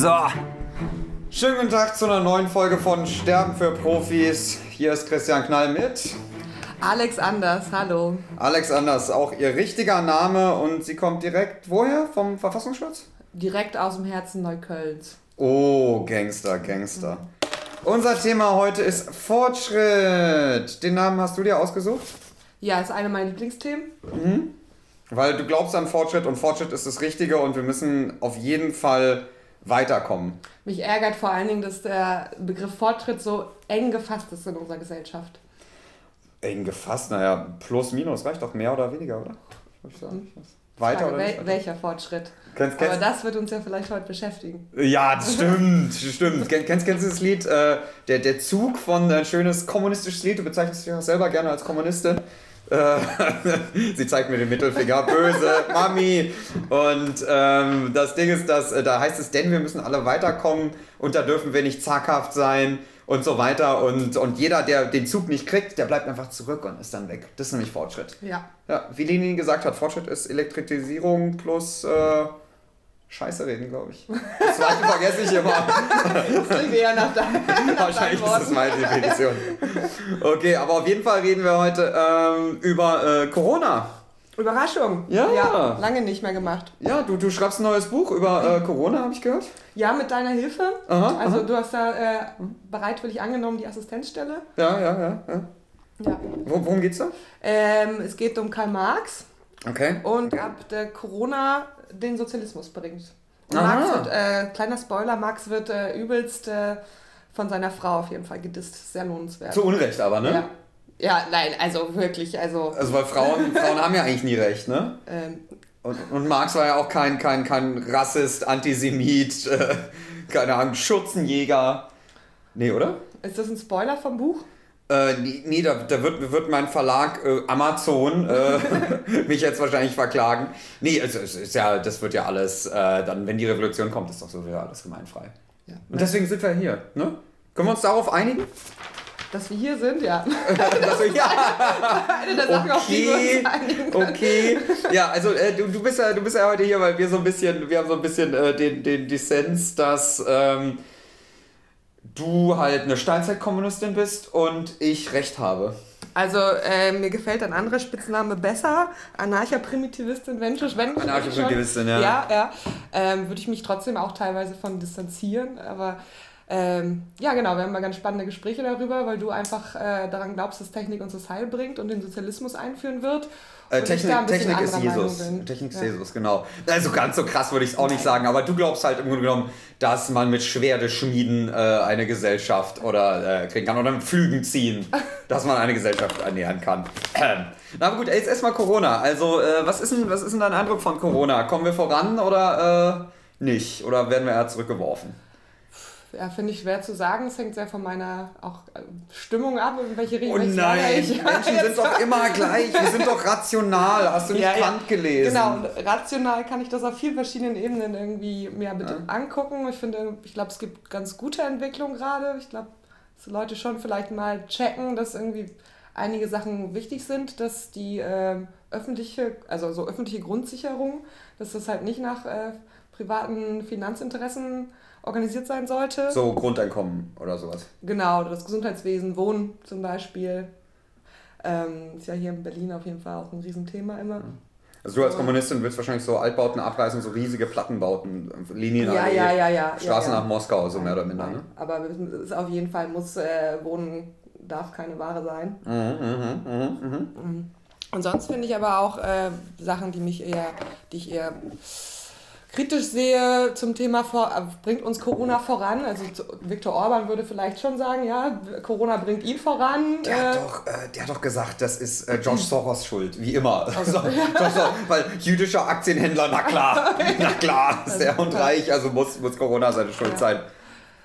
So. Schönen guten Tag zu einer neuen Folge von Sterben für Profis. Hier ist Christian Knall mit. Alex Anders, hallo. Alex Anders, auch ihr richtiger Name und sie kommt direkt woher? Vom Verfassungsschutz? Direkt aus dem Herzen Neuköllns. Oh, Gangster, Gangster. Unser Thema heute ist Fortschritt. Den Namen hast du dir ausgesucht? Ja, ist eine meiner Lieblingsthemen. Weil du glaubst an Fortschritt und Fortschritt ist das Richtige und wir müssen auf jeden Fall weiterkommen. Mich ärgert vor allen Dingen, dass der Begriff Fortschritt so eng gefasst ist in unserer Gesellschaft. Eng gefasst, naja, plus minus reicht doch mehr oder weniger, oder? Ich sagen. Weiter Frage, oder wel welcher Fortschritt? Kennst, Aber kennst, das wird uns ja vielleicht heute beschäftigen. ja, das stimmt, stimmt. Kenn- Kennst, kennst du das Lied? Äh, der, der Zug von äh, ein schönes kommunistisches Lied. Du bezeichnest dich auch selber gerne als Kommunistin. Äh, Sie zeigt mir den Mittelfinger, böse, Mami. Und ähm, das Ding ist, dass äh, da heißt es, denn wir müssen alle weiterkommen und da dürfen wir nicht zaghaft sein und so weiter. Und, und jeder, der den Zug nicht kriegt, der bleibt einfach zurück und ist dann weg. Das ist nämlich Fortschritt. Ja. Ja, wie Lenin gesagt hat, Fortschritt ist Elektrisierung plus äh, Scheiße reden, glaube ich. Das zweite vergesse ich immer. Das klingt eher nach deinem. Wahrscheinlich ist das meine Definition. Okay, aber auf jeden Fall reden wir heute ähm, über äh, Corona. Überraschung. Ja. ja. Lange nicht mehr gemacht. Ja, du, du schreibst ein neues Buch über äh, Corona, habe ich gehört. Ja, mit deiner Hilfe. Aha, also aha. du hast da äh, bereitwillig angenommen, die Assistenzstelle. Ja, ja, ja. ja. Ja. Wo, worum geht's da? Ähm, es geht um Karl Marx. Okay. und ab der Corona den Sozialismus bringt. Marx wird, äh, kleiner Spoiler, Marx wird äh, übelst äh, von seiner Frau auf jeden Fall gedisst. Sehr lohnenswert. Zu Unrecht aber, ne? ja. ja, nein, also wirklich, also Also weil Frauen, Frauen haben ja eigentlich nie recht, ne? ähm, Und, und Marx war ja auch kein, kein, kein Rassist, Antisemit, äh, keine Ahnung, Schutzenjäger. Nee, oder? ist das ein Spoiler vom Buch? Äh, nee, da, da wird, wird mein Verlag äh, Amazon äh, mich jetzt wahrscheinlich verklagen. Nee, also es ist ja, das wird ja alles, äh, dann, wenn die Revolution kommt, ist doch so wieder alles gemeinfrei. Ja. Und deswegen sind wir hier, ne? Können wir uns darauf einigen? Dass wir hier sind, ja. Also, ja, Eine der Sachen, auf die wir okay, uns einigen können. okay. Ja, also äh, du, du, bist ja, du bist ja heute hier, weil wir so ein bisschen, wir haben so ein bisschen äh, den, den Dissens, dass ähm, du halt eine Steinzeitkommunistin bist und ich recht habe. Also äh, mir gefällt ein anderer Spitzname besser. Anarcha-Primitivistin, wenn schon. Wenn Anarcho-Primitivistin, schon. ja. Ja, ja. Ähm, Würde ich mich trotzdem auch teilweise von distanzieren. Aber ähm, ja, genau, wir haben mal ganz spannende Gespräche darüber, weil du einfach äh, daran glaubst, dass Technik uns das Heil bringt und den Sozialismus einführen wird. Äh, Technik, Technik ist Jesus. Technik ist Ja. Jesus, genau. Also ganz so krass würde ich es auch nicht sagen, aber du glaubst halt im Grunde genommen, dass man mit Schwerdeschmieden äh, eine Gesellschaft oder äh, kriegen kann oder mit Flügen ziehen, dass man eine Gesellschaft ernähren kann. Ähm. Na aber gut, jetzt erstmal Corona. Also, äh, was, ist denn, was ist denn dein Eindruck von Corona? Kommen wir voran oder äh, nicht? Oder werden wir eher zurückgeworfen? Ja, finde ich schwer zu sagen. Es hängt sehr von meiner auch äh, Stimmung ab, in welche Richtung Oh nein, ich Menschen sind doch immer gleich. Wir sind doch rational. Hast du nicht Ja, ja. Kant gelesen? Genau, und rational kann ich das auf vielen verschiedenen Ebenen irgendwie mir mit angucken. Ich finde, ich glaube, es gibt ganz gute Entwicklungen gerade. Ich glaube, dass Leute schon vielleicht mal checken, dass irgendwie einige Sachen wichtig sind, dass die ähm, öffentliche, also so öffentliche Grundsicherung, dass das halt nicht nach äh, privaten Finanzinteressen organisiert sein sollte. So Grundeinkommen oder sowas. Genau, das Gesundheitswesen, Wohnen zum Beispiel. Ähm, ist ja hier in Berlin auf jeden Fall auch ein Riesenthema immer. Also du als Kommunistin willst wahrscheinlich so Altbauten abreißen, so riesige Plattenbauten, Linien, Ja, ja, ja, ja. Straßen nach Moskau, so mehr oder minder, ne? Aber es ist auf jeden Fall muss äh, Wohnen darf keine Ware sein. Mhm, mhm, mhm, mhm. Und sonst finde ich aber auch äh, Sachen, die mich eher, die ich eher kritisch sehe zum Thema vor, äh, bringt uns Corona voran. Also Viktor Orban würde vielleicht schon sagen, ja, Corona bringt ihn voran. Der, hat äh, doch, äh, der hat doch gesagt, das ist äh, George Soros Schuld, wie immer. So, George Soros, weil jüdischer Aktienhändler, na klar, na klar, ist der und reich, also muss, muss Corona seine Schuld Ja. sein.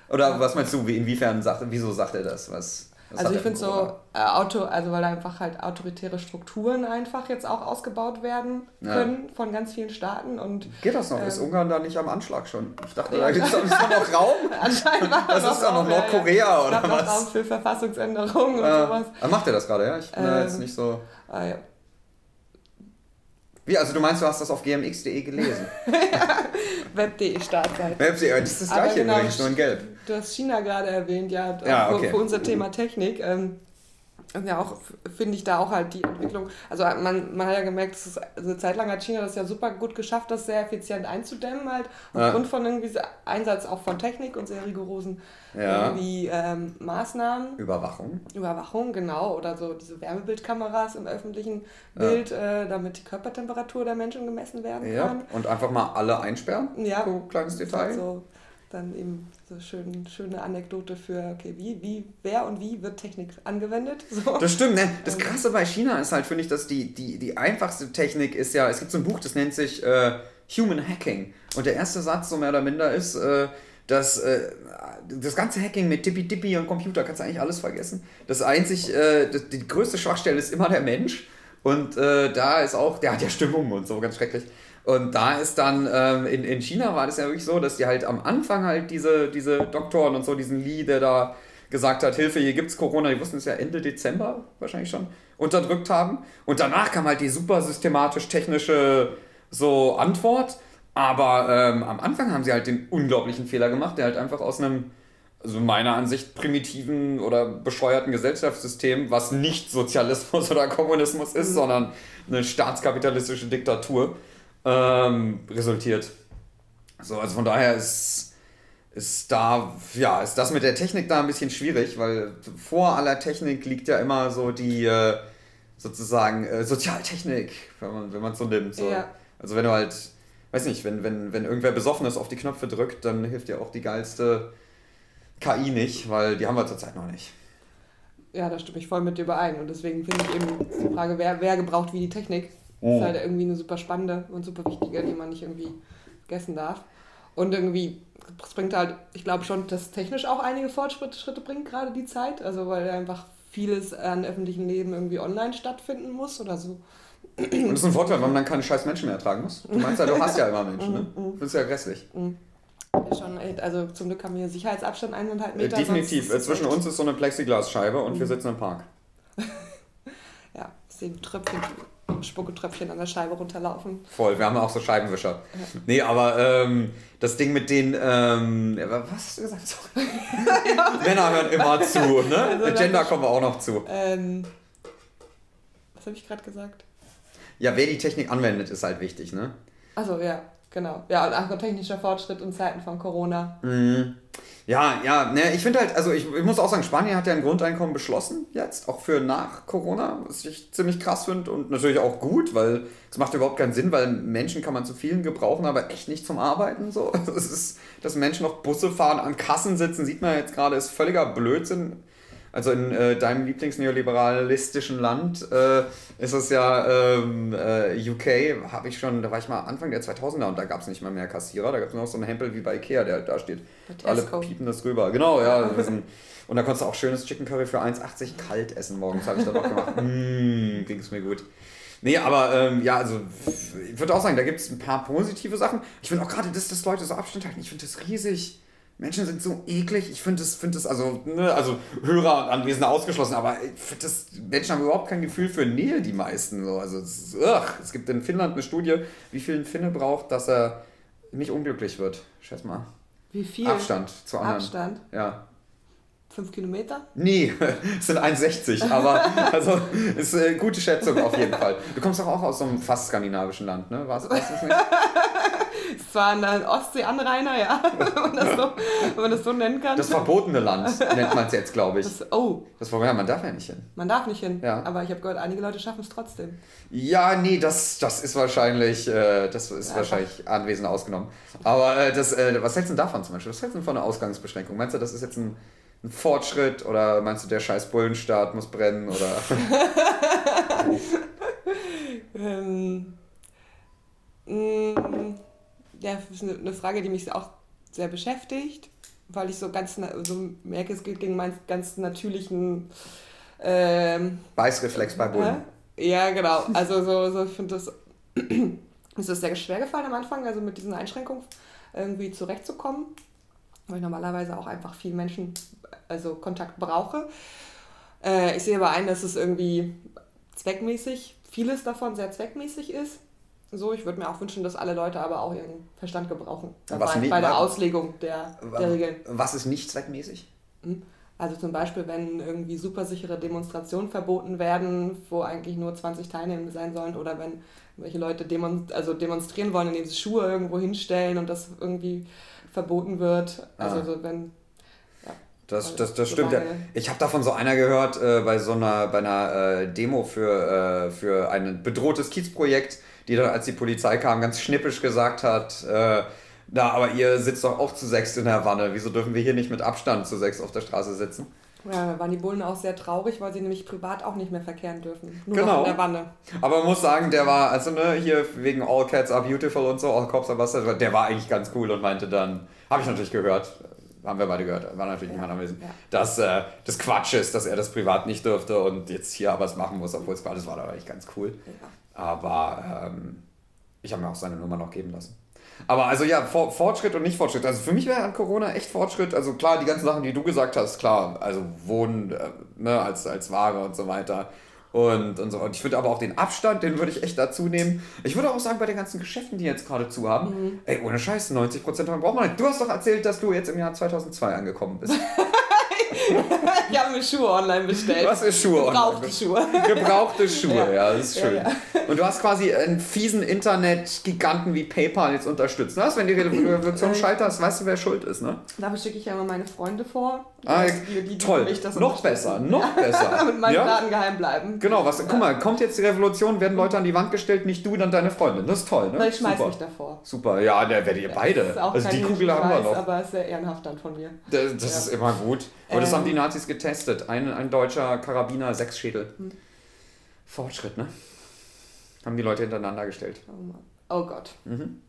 Oder was meinst du, wie, inwiefern sagt, wieso sagt er das? Was, was Also ich finde so, äh, Auto, also weil einfach halt autoritäre Strukturen einfach jetzt auch ausgebaut werden Ja. können von ganz vielen Staaten und Geht das noch? Ist Ähm, Ungarn da nicht am Anschlag schon? Ich dachte, Ja, da gibt es doch noch Raum. anscheinend war Das ist doch noch ja, ja. Nordkorea Es oder was? Raum für Verfassungsänderungen und Äh, sowas. ah, macht er das gerade, ja? Ich bin da Ähm, jetzt nicht so. Ah, ja. Wie, also du meinst, du hast das auf gmx.de gelesen? Web.de Startseite. Web.de, das ist das gleiche genau, übrigens, nur in Gelb. Du hast China gerade erwähnt, ja, ja okay. für, unser Thema Technik. Ähm, ja auch, finde ich da auch halt die Entwicklung. Also man, man hat ja gemerkt, es, also eine Zeit lang hat China das ja super gut geschafft, das sehr effizient einzudämmen, halt aufgrund ja. von irgendwie Einsatz auch von Technik und sehr rigorosen ja. irgendwie ähm, Maßnahmen. Überwachung. Überwachung, genau. Oder so diese Wärmebildkameras im öffentlichen Bild, ja. äh, damit die Körpertemperatur der Menschen gemessen werden kann. Und einfach mal alle einsperren. Ja. So kleines Detail. So dann eben so schön, schöne Anekdote für, okay, wie, wie, wer und wie wird Technik angewendet? So. Das stimmt, ne? Das Krasse bei China ist halt, finde ich, dass die, die, die einfachste Technik ist ja, es gibt so ein Buch, das nennt sich äh, Human Hacking. Und der erste Satz, so mehr oder minder, ist, äh, dass äh, das ganze Hacking mit Tippi Tippi und Computer kannst du eigentlich alles vergessen. Das einzig, äh, das, die größte Schwachstelle ist immer der Mensch. Und äh, da ist auch, der hat ja Stimmung und so, ganz schrecklich. Und da ist dann, ähm, in, in China war das ja wirklich so, dass die halt am Anfang halt diese, diese Doktoren und so, diesen Lee, der da gesagt hat, Hilfe, hier gibt's Corona, die wussten es ja Ende Dezember wahrscheinlich schon, unterdrückt haben. Und danach kam halt die super systematisch technische so Antwort. Aber ähm, am Anfang haben sie halt den unglaublichen Fehler gemacht, der halt einfach aus einem, also meiner Ansicht, primitiven oder bescheuerten Gesellschaftssystem, was nicht Sozialismus oder Kommunismus ist, mhm. sondern eine staatskapitalistische Diktatur, ähm, resultiert. So, also von daher ist, ist da, ja, ist das mit der Technik da ein bisschen schwierig, weil vor aller Technik liegt ja immer so die äh, sozusagen äh, Sozialtechnik, wenn man wenn es so nimmt. So. Ja. Also wenn du halt, weiß nicht, wenn, wenn, wenn irgendwer besoffen ist, auf die Knöpfe drückt, dann hilft dir auch die geilste KI nicht, weil die haben wir zurzeit noch nicht. Ja, da stimme ich voll mit dir überein. Und deswegen finde ich eben die Frage, wer, wer gebraucht wie die Technik, Oh. Ist halt irgendwie eine super spannende und super wichtige, die man nicht irgendwie vergessen darf. Und irgendwie, es bringt halt, ich glaube schon, dass technisch auch einige Fortschritte bringt, gerade die Zeit. Also weil einfach vieles an öffentlichem Leben irgendwie online stattfinden muss oder so. Und das ist ein Vorteil, weil man dann keine scheiß Menschen mehr ertragen muss. Du meinst ja, du hast ja immer Menschen, ne? Mhm, mhm. Das ist ja grässlich. Mhm. Schon, also zum Glück haben wir Sicherheitsabstand eineinhalb Meter. Äh, definitiv. Zwischen uns ist so eine Plexiglasscheibe und wir sitzen im Park. ja, sehen Tröpfchen Spucketröpfchen an der Scheibe runterlaufen. Voll, wir haben auch so Scheibenwischer. Ja. Nee, aber ähm, das Ding mit den, ähm, was hast du gesagt? Sorry. Männer hören immer zu, ne? Also, Gender kommen wir auch noch zu. Ähm, was habe ich gerade gesagt? Ja, wer die Technik anwendet, ist halt wichtig, ne? Also ja, genau. Ja, und auch technischer Fortschritt in Zeiten von Corona. Mhm. Ja, ja, ne, ich finde halt, also ich, ich muss auch sagen, Spanien hat ja ein Grundeinkommen beschlossen jetzt, auch für nach Corona, was ich ziemlich krass finde und natürlich auch gut, weil es macht überhaupt keinen Sinn, weil Menschen kann man zu vielen gebrauchen, aber echt nicht zum Arbeiten so. Also es ist, dass Menschen noch Busse fahren, an Kassen sitzen, sieht man jetzt gerade, ist völliger Blödsinn. Also in äh, deinem Lieblingsneoliberalistischen Land äh, ist es ja ähm, äh, UK, habe ich schon, da war ich mal Anfang der 2000er und da gab es nicht mal mehr Kassierer, da gab es nur noch so einen Hempel wie bei Ikea, der halt da steht. Alle piepen das rüber. Genau, ja. und da konntest du auch schönes Chicken Curry für 1,80 kalt essen morgens, habe ich dann noch gemacht. mmh, ging es mir gut. Nee, aber ähm, ja, also ich würde auch sagen, da gibt es ein paar positive Sachen. Ich finde auch gerade, dass, dass Leute so Abstand halten, ich finde das riesig Menschen sind so eklig. Ich finde das, find das, also, ne, also Hörer und Anwesende ausgeschlossen, aber ich finde das, Menschen haben überhaupt kein Gefühl für Nähe, die meisten. So. Also, es, ist, ugh. es gibt in Finnland eine Studie, wie viel ein Finne braucht, dass er nicht unglücklich wird. Schätz mal. Wie viel? Abstand zu anderen. Abstand? Ja. Fünf Kilometer? Nee, es sind 1,60, aber also ist eine gute Schätzung auf jeden Fall. Du kommst doch auch aus so einem fast skandinavischen Land, ne? Warst, warst du das nicht? War ein Ostsee-Anrainer, ja, wenn man, das so, wenn man das so nennen kann. Das verbotene Land nennt man es jetzt, glaube ich. Das, oh. Das ja, man darf ja nicht hin. Man darf nicht hin, ja. aber ich habe gehört, einige Leute schaffen es trotzdem. Ja, nee, das, das ist wahrscheinlich, äh, das ist ja, wahrscheinlich Anwesende ausgenommen. Aber äh, das, äh, was hältst du davon zum Beispiel? Was hältst du von einer Ausgangsbeschränkung? Meinst du, das ist jetzt ein ein Fortschritt oder meinst du, der scheiß Bullenstaat muss brennen oder? ähm, mm, ja, das ist eine Frage, die mich auch sehr beschäftigt, weil ich so ganz so merke, es geht gegen meinen ganz natürlichen ähm, Beißreflex bei Bullen. Äh? Ja, genau. Also so, so ich finde das, es ist sehr schwer gefallen am Anfang, also mit diesen Einschränkungen irgendwie zurechtzukommen weil ich normalerweise auch einfach viel Menschen, also Kontakt brauche. Äh, ich sehe aber ein, dass es irgendwie zweckmäßig, vieles davon sehr zweckmäßig ist. So, ich würde mir auch wünschen, dass alle Leute aber auch ihren Verstand gebrauchen. Dabei, nicht, bei der Auslegung der, der Regeln. Was ist nicht zweckmäßig? Hm? Also zum Beispiel, wenn irgendwie supersichere Demonstrationen verboten werden, wo eigentlich nur 20 Teilnehmer sein sollen, oder wenn welche Leute demon also demonstrieren wollen, indem sie Schuhe irgendwo hinstellen und das irgendwie verboten wird. Also ah. so, wenn das, das, das stimmt ja. Ich habe davon so einer gehört äh, bei so einer, bei einer äh, Demo für, äh, für ein bedrohtes Kiezprojekt, die dann, als die Polizei kam, ganz schnippisch gesagt hat, äh, na, aber ihr sitzt doch auch zu sechs in der Wanne. Wieso dürfen wir hier nicht mit Abstand zu sechs auf der Straße sitzen? Ja, da waren die Bullen auch sehr traurig, weil sie nämlich privat auch nicht mehr verkehren dürfen. Nur genau. in der Wanne. Aber man muss sagen, der war, also ne, hier wegen All Cats are Beautiful und so, All Cops are Bastards, der war eigentlich ganz cool und meinte dann, habe ich natürlich gehört, haben wir beide gehört, war natürlich ja. niemand anwesend, ja. dass äh, das Quatsch ist, dass er das privat nicht dürfte und jetzt hier aber es machen muss, obwohl es war, das war da eigentlich ganz cool. Ja. Aber ähm, ich habe mir auch seine Nummer noch geben lassen. Aber also ja, Fortschritt und nicht Fortschritt. Also für mich wäre an Corona echt Fortschritt. Also klar, die ganzen Sachen, die du gesagt hast, klar, also Wohnen äh, ne, als, als Ware und so weiter. Und, und so. Und ich würde aber auch den Abstand, den würde ich echt dazu nehmen. Ich würde auch sagen, bei den ganzen Geschäften, die jetzt gerade zu haben, mhm. ey, ohne Scheiß, 90% braucht man nicht. Du hast doch erzählt, dass du jetzt im Jahr 2002 angekommen bist. ich habe mir Schuhe online bestellt. Was ist Schuhe Gebrauchte Schuhe. Gebrauchte Schuhe, ja, ja das ist schön. Ja, ja. Und du hast quasi einen fiesen Internet-Giganten wie PayPal jetzt unterstützt. Ne? Wenn die Revolution scheitert, weißt du, wer schuld ist, ne? Dafür schicke ich ja immer meine Freunde vor. Ah, die, die, toll. noch besser, noch besser. Damit meine Daten geheim bleiben. Genau, was, guck mal, kommt jetzt die Revolution, werden Leute an die Wand gestellt, nicht du, dann deine Freundin. Das ist toll, ne? Weil ich schmeiß Super. mich davor. Super, ja, der werdet ihr beide. also die Kugel haben wir noch. Aber ist sehr ehrenhaft dann von mir. Das, das ist immer gut. Und das haben die ähm. Nazis getestet. Ein, ein deutscher Karabiner, sechs Schädel. Hm. Fortschritt, ne? Haben die Leute hintereinander gestellt. Oh, oh Gott. Mhm.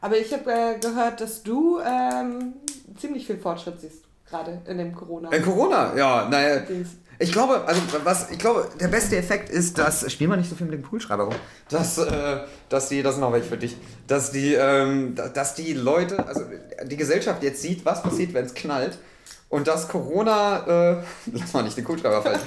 Aber ich habe äh, gehört, dass du ähm, ziemlich viel Fortschritt siehst, gerade in dem Corona. In Corona, ja, naja. Ich glaube, also was, ich glaube, der beste Effekt ist, dass, spiel mal nicht so viel mit dem Poolschreiber rum, dass, äh, dass die, das ist noch welche für dich, dass die, ähm, dass die Leute, also die Gesellschaft jetzt sieht, was passiert, wenn es knallt und dass Corona, äh, lass mal nicht den Kugelschreiber fallen,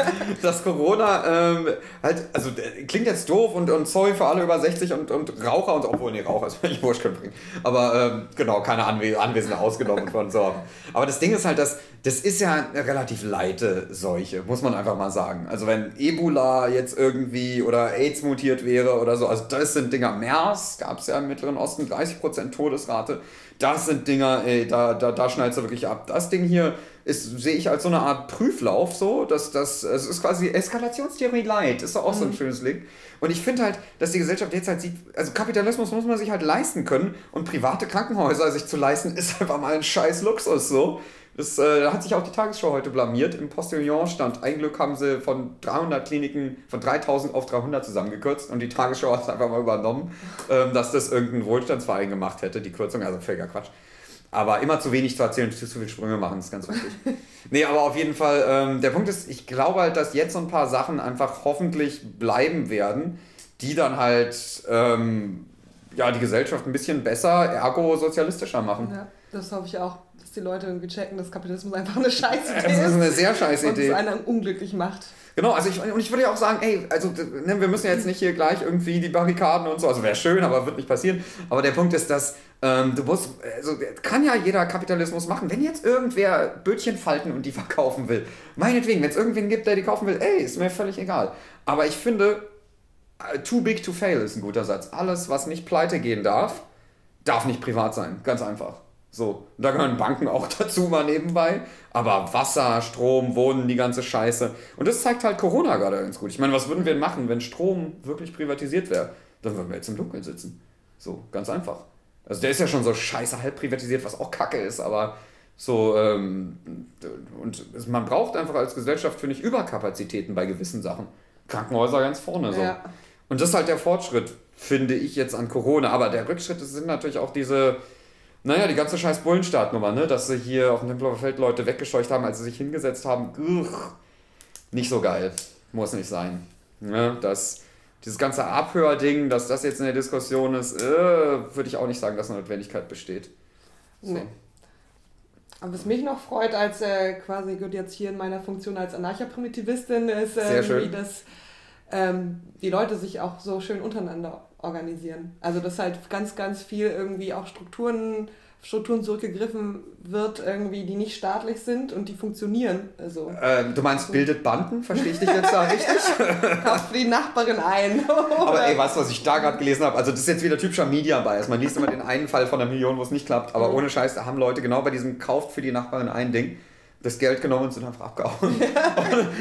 dass Corona ähm, halt, also klingt jetzt doof und, und sorry für alle über 60 und, und Raucher und obwohl, nee, Raucher ist völlig wurscht können bringen. Aber ähm, genau, keine Anwe Anwesende ausgenommen von so. Aber das Ding ist halt, dass das ist ja eine relativ leite Seuche, muss man einfach mal sagen. Also wenn Ebola jetzt irgendwie oder AIDS mutiert wäre oder so, also das sind Dinger. MERS gab es ja im Mittleren Osten 30% Todesrate. Das sind Dinger, ey, da, da, da schneidest du wirklich ab. Das Ding hier ist, sehe ich als so eine Art Prüflauf so, dass das, es ist quasi Eskalationstheorie light, ist doch auch mhm. so ein mhm. schönes Ding. Und ich finde halt, dass die Gesellschaft jetzt halt sieht, also Kapitalismus muss man sich halt leisten können und private Krankenhäuser sich zu leisten, ist einfach mal ein scheiß Luxus so. Das äh, hat sich auch die Tagesschau heute blamiert. Im Postillon stand, ein Glück haben sie von 300 Kliniken, von 3000 auf 300 zusammengekürzt und die Tagesschau hat es einfach mal übernommen, ähm, dass das irgendein Wohlstandsverein gemacht hätte, die Kürzung, also völliger Quatsch. Aber immer zu wenig zu erzählen, zu viele Sprünge machen, ist ganz wichtig. nee, aber auf jeden Fall, ähm, der Punkt ist, ich glaube halt, dass jetzt so ein paar Sachen einfach hoffentlich bleiben werden, die dann halt ähm, ja, die Gesellschaft ein bisschen besser, ergo sozialistischer machen. Ja, das hoffe ich auch die Leute irgendwie checken, dass Kapitalismus einfach eine scheiße Idee ist. Das ist eine sehr scheiße Idee. Und es einen unglücklich macht. Genau, also ich, und ich würde ja auch sagen, ey, also ne, wir müssen jetzt nicht hier gleich irgendwie die Barrikaden und so, also wäre schön, aber wird nicht passieren. Aber der Punkt ist, dass ähm, du musst, also kann ja jeder Kapitalismus machen. Wenn jetzt irgendwer Bötchen falten und die verkaufen will, meinetwegen, wenn es irgendwen gibt, der die kaufen will, ey, ist mir völlig egal. Aber ich finde, äh, too big to fail ist ein guter Satz. Alles, was nicht pleite gehen darf, darf nicht privat sein. Ganz einfach. So, da gehören Banken auch dazu mal nebenbei. Aber Wasser, Strom, Wohnen, die ganze Scheiße. Und das zeigt halt Corona gerade ganz gut. Ich meine, was würden wir machen, wenn Strom wirklich privatisiert wäre? Dann würden wir jetzt im Dunkeln sitzen. So, ganz einfach. Also der ist ja schon so scheiße halb privatisiert, was auch kacke ist, aber so, ähm, und man braucht einfach als Gesellschaft, finde ich, Überkapazitäten bei gewissen Sachen. Krankenhäuser ganz vorne so. Ja. Und das ist halt der Fortschritt, finde ich jetzt an Corona. Aber der Rückschritt sind natürlich auch diese naja, die ganze scheiß Bullenstartnummer, ne? Dass sie hier auf dem Tempelhofer Feld Leute weggescheucht haben, als sie sich hingesetzt haben. Ugh, nicht so geil. Muss nicht sein. Ne? Das, dieses ganze Abhörding, dass das jetzt in der Diskussion ist, äh, würde ich auch nicht sagen, dass eine Notwendigkeit besteht. So. Nee. Aber was mich noch freut, als äh, quasi gut jetzt hier in meiner Funktion als Anarcha-Primitivistin, ist, äh, wie das ähm, die Leute sich auch so schön untereinander organisieren. Also dass halt ganz, ganz viel irgendwie auch Strukturen Strukturen zurückgegriffen wird, irgendwie, die nicht staatlich sind und die funktionieren. Also, ähm, du meinst, bildet Banden? Verstehe ich dich jetzt da richtig? Kauft die Nachbarin ein. aber ey, weißt du, was ich da gerade gelesen habe? Also das ist jetzt wieder typischer Media-Bias. Man liest immer den einen Fall von einer Million, wo es nicht klappt, aber mhm. ohne Scheiß, da haben Leute genau bei diesem Kauft für die Nachbarin ein Ding das Geld genommen und sind einfach abgehauen. Ja.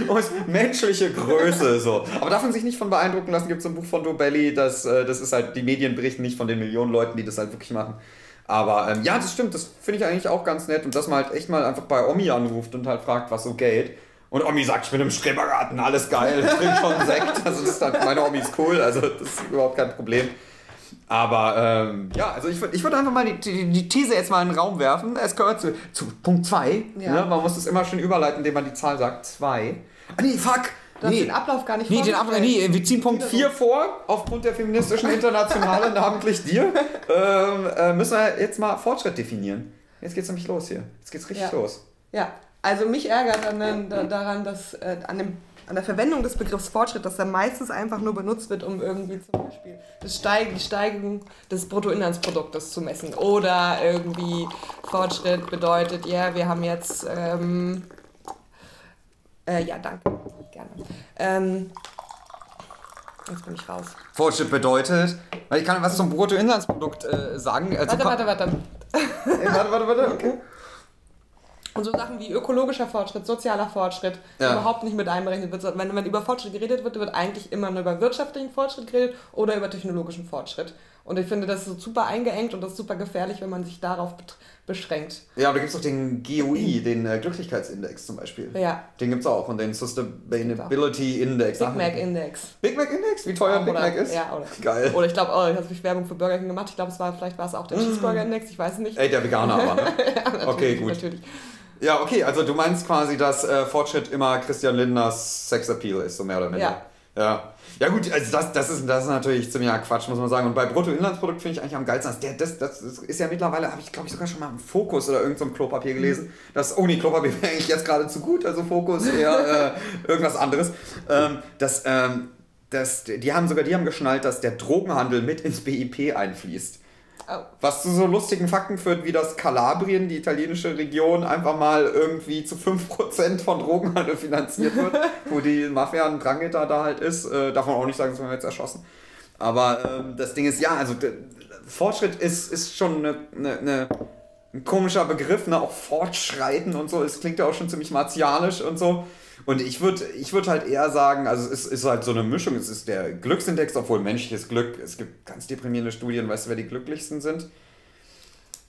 und, menschliche Größe so. Aber darf man sich nicht von beeindrucken lassen, gibt es ein Buch von Dobelli, das, äh, das ist halt, die Medien berichten nicht von den Millionen Leuten, die das halt wirklich machen. Aber ähm, ja, das stimmt, das finde ich eigentlich auch ganz nett. Und dass man halt echt mal einfach bei Omi anruft und halt fragt, was so geht. Und Omi sagt, ich bin im Strebergarten, alles geil, ich trinke schon Sekt. Also das ist halt, meine Omi ist cool, also das ist überhaupt kein Problem. Aber ähm, ja, also ich würde ich würd einfach mal die, die, die, These jetzt mal in den Raum werfen. Es gehört zu, zu Punkt 2. Ja. Ne? Man muss das immer schön überleiten, indem man die Zahl sagt. 2. Ah nee, fuck! Du nee. den Ablauf gar nicht Nee, den Ablauf, nee, wir ziehen Punkt 4 vor, aufgrund der feministischen Internationale, namentlich dir. Ähm, äh, müssen wir jetzt mal Fortschritt definieren. Jetzt geht's nämlich los hier. Jetzt geht's richtig ja. los. Ja, also mich ärgert an, daran, dass äh, an, dem, an der Verwendung des Begriffs Fortschritt, dass er meistens einfach nur benutzt wird, um irgendwie zum Beispiel das Steig, die Steigerung des Bruttoinlandsproduktes zu messen. Oder irgendwie Fortschritt bedeutet, ja, wir haben jetzt. Ähm, äh, ja, danke. Gerne. Ähm, jetzt bin ich raus. Fortschritt bedeutet, ich kann was zum Bruttoinlandsprodukt äh, sagen. Also warte, warte, warte. Ey, warte, warte, warte, okay. Und so Sachen wie ökologischer Fortschritt, sozialer Fortschritt ja. überhaupt nicht mit einberechnet wird. Wenn, wenn über Fortschritt geredet wird, wird eigentlich immer nur über wirtschaftlichen Fortschritt geredet oder über technologischen Fortschritt. Und ich finde, das ist super eingeengt und das ist super gefährlich, wenn man sich darauf beschränkt. Ja, aber da gibt es auch den GUI, den äh, Glücklichkeitsindex zum Beispiel. Ja. Den gibt es auch und den Sustainability Index. Big Mac Index. Big Mac Index? Wie teuer ein Big Mac ist? Ja, oder. Geil. Oder ich glaube, oh, ich habe Werbung für Burger King gemacht. Ich glaube, es war, vielleicht war es auch der Cheeseburger Index, ich weiß es nicht. Ey, der Veganer aber, ne? ja, okay, gut. Natürlich. Ja, okay, also du meinst quasi, dass äh, Fortschritt immer Christian Lindners Sexappeal ist, so mehr oder weniger. Ja. Ja. Ja gut, also das, das, ist, das ist natürlich ziemlicher Quatsch, muss man sagen. Und bei Bruttoinlandsprodukt finde ich eigentlich am geilsten. Der, das, das ist ja mittlerweile, habe ich glaube ich sogar schon mal im Fokus oder irgendein so Klopapier gelesen. Das, oh nee, Klopapier wäre eigentlich jetzt gerade zu gut, also Fokus eher äh, irgendwas anderes. Ähm, das, ähm, das, die haben sogar die haben geschnallt, dass der Drogenhandel mit ins BIP einfließt. Oh. Was zu so lustigen Fakten führt, wie das Kalabrien, die italienische Region, einfach mal irgendwie zu 5% von Drogenhandel finanziert wird, wo die Mafia ein Drangitter da halt ist. Äh, darf man auch nicht sagen, das haben wir jetzt erschossen. Aber ähm, das Ding ist, ja, also Fortschritt ist, ist schon eine, eine, eine, ein komischer Begriff, ne? auch Fortschreiten und so. Es klingt ja auch schon ziemlich martialisch und so. Und ich würde ich würd halt eher sagen, also es ist, ist halt so eine Mischung. Es ist der Glücksindex, obwohl menschliches Glück, es gibt ganz deprimierende Studien, weißt du, wer die glücklichsten sind?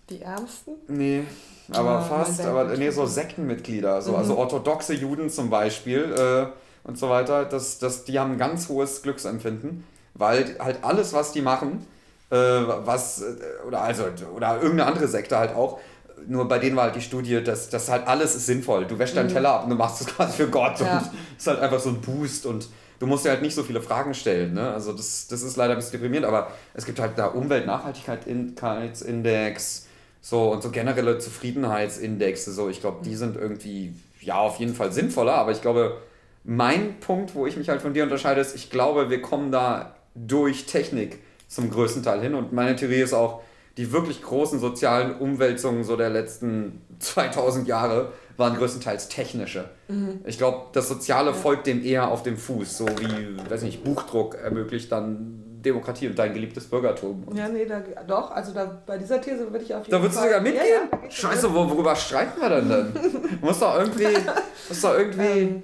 Die Ärmsten? Nee, aber oh, fast, aber nee, so Sektenmitglieder, so, mhm. also orthodoxe Juden zum Beispiel äh, und so weiter, das, das, die haben ein ganz hohes Glücksempfinden, weil halt alles, was die machen, äh, was, äh, oder also, oder irgendeine andere Sekte halt auch, nur bei denen war halt die Studie, dass das halt alles ist sinnvoll. Du wäschst deinen mhm. Teller ab und du machst es quasi für Gott. Ja. Und ist halt einfach so ein Boost und du musst dir halt nicht so viele Fragen stellen. Ne? Also das, das ist leider ein bisschen deprimierend, aber es gibt halt da Umweltnachhaltigkeitsindex, so und so generelle Zufriedenheitsindexe. So, ich glaube, die sind irgendwie ja auf jeden Fall sinnvoller, aber ich glaube, mein Punkt, wo ich mich halt von dir unterscheide, ist, ich glaube, wir kommen da durch Technik zum größten Teil hin. Und meine Theorie ist auch, die wirklich großen sozialen Umwälzungen so der letzten 2000 Jahre waren größtenteils technische. Mhm. Ich glaube, das Soziale folgt dem eher auf dem Fuß, so wie, weiß nicht, Buchdruck ermöglicht dann Demokratie und dein geliebtes Bürgertum. Ja, nee, da, doch, also da, bei dieser These würde ich auf jeden Da würdest du sogar mitgehen? Ja, ja, Scheiße, wo, worüber streiten wir denn dann? muss doch irgendwie, muss doch irgendwie... Ähm,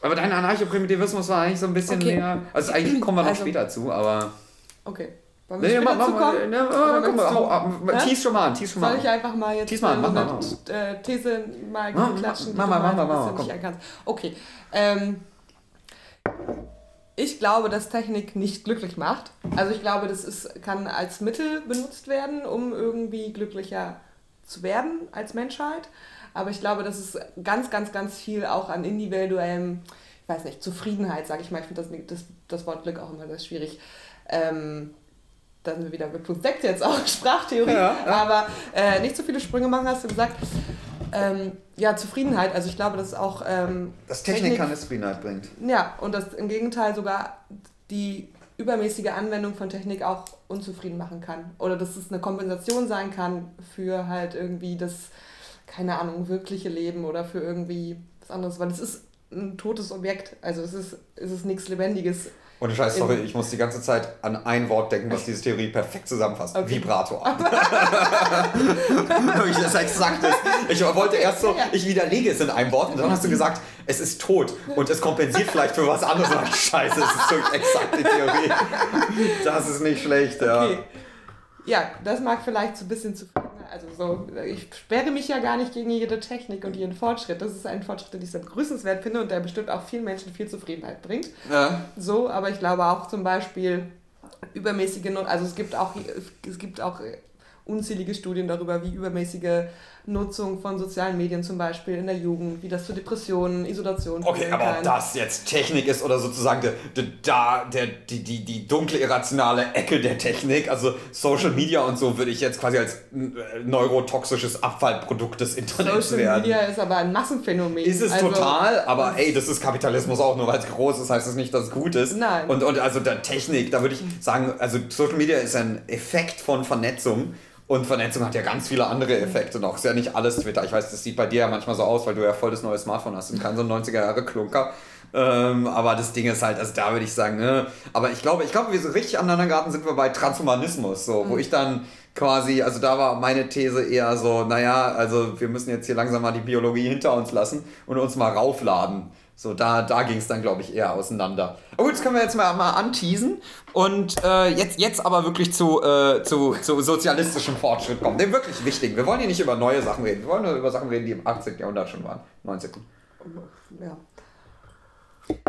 aber dein Anarcho-Primitivismus war eigentlich so ein bisschen okay. mehr... Also eigentlich kommen wir noch also, später zu, aber... Okay. Wollen wir nee, mach, mach, kommen? Ne, oh, komm mal, hau ab. Tease schon mal an, tease schon mal Soll ich einfach mal jetzt tease mal, mach mal, mach äh, These mal mach, klatschen? Mach mal, mach mal, mach mal, komm. Okay. Ähm, ich glaube, dass Technik nicht glücklich macht. Also ich glaube, das ist, kann als Mittel benutzt werden, um irgendwie glücklicher zu werden als Menschheit. Aber ich glaube, dass es ganz, ganz, ganz viel auch an individuellem, ich weiß nicht, Zufriedenheit, sage ich mal. Ich finde das, das, das Wort Glück auch immer sehr schwierig. Ähm, da sind wir wieder mit Punkt 6 jetzt auch, Sprachtheorie, ja, ja. aber äh, nicht so viele Sprünge machen, hast du gesagt. Ähm, ja, Zufriedenheit. Also ich glaube, dass auch. Ähm, dass Technik, Technik keine Zufriedenheit bringt. Ja, und dass im Gegenteil sogar die übermäßige Anwendung von Technik auch unzufrieden machen kann. Oder dass es eine Kompensation sein kann für halt irgendwie das, keine Ahnung, wirkliche Leben oder für irgendwie was anderes. Weil es ist ein totes Objekt. Also es ist, es ist nichts Lebendiges. Ohne Scheiß, sorry, ich muss die ganze Zeit an ein Wort denken, was diese Theorie perfekt zusammenfasst. Okay. Vibrator. ich das exakt ist. Ich wollte erst so, ich widerlege es in einem Wort und dann hast du gesagt, es ist tot und es kompensiert vielleicht für was anderes. Scheiße, es ist so exakt die Theorie. Das ist nicht schlecht, ja. Okay. Ja, das mag vielleicht so ein bisschen zu also so, ich sperre mich ja gar nicht gegen jede Technik und jeden Fortschritt. Das ist ein Fortschritt, den ich sehr begrüßenswert finde und der bestimmt auch vielen Menschen viel Zufriedenheit bringt. Ja. So, aber ich glaube auch zum Beispiel übermäßige, also es gibt auch, es gibt auch unzählige Studien darüber, wie übermäßige Nutzung von sozialen Medien zum Beispiel in der Jugend, wie das zu Depressionen, Isolation Okay, aber kann. ob das jetzt Technik ist oder sozusagen der, der, der, die, die, die dunkle, irrationale Ecke der Technik, also Social Media und so würde ich jetzt quasi als äh, neurotoxisches Abfallprodukt des Internets Social werden. Social Media ist aber ein Massenphänomen. Ist es also, total, aber ey, das ist Kapitalismus auch, nur weil es groß ist, heißt es das nicht, dass es gut ist. Nein. Und, und also der Technik, da würde ich sagen, also Social Media ist ein Effekt von Vernetzung und Vernetzung hat ja ganz viele andere Effekte noch. Ist ja nicht alles Twitter. Ich weiß, das sieht bei dir ja manchmal so aus, weil du ja voll das neue Smartphone hast und kein so ein 90er-Jahre-Klunker. Ähm, aber das Ding ist halt, also da würde ich sagen, ne? aber ich glaube, ich glaube, wir so richtig aneinander geraten sind wir bei Transhumanismus, so, mhm. wo ich dann quasi, also da war meine These eher so, naja, also wir müssen jetzt hier langsam mal die Biologie hinter uns lassen und uns mal raufladen. So, da, da ging es dann, glaube ich, eher auseinander. Aber gut, das können wir jetzt mal, mal anteasen und äh, jetzt, jetzt aber wirklich zu, äh, zu, zu sozialistischem Fortschritt kommen. Dem wirklich wichtigen. Wir wollen hier nicht über neue Sachen reden. Wir wollen nur über Sachen reden, die im 18. Jahrhundert schon waren. 19. Ja.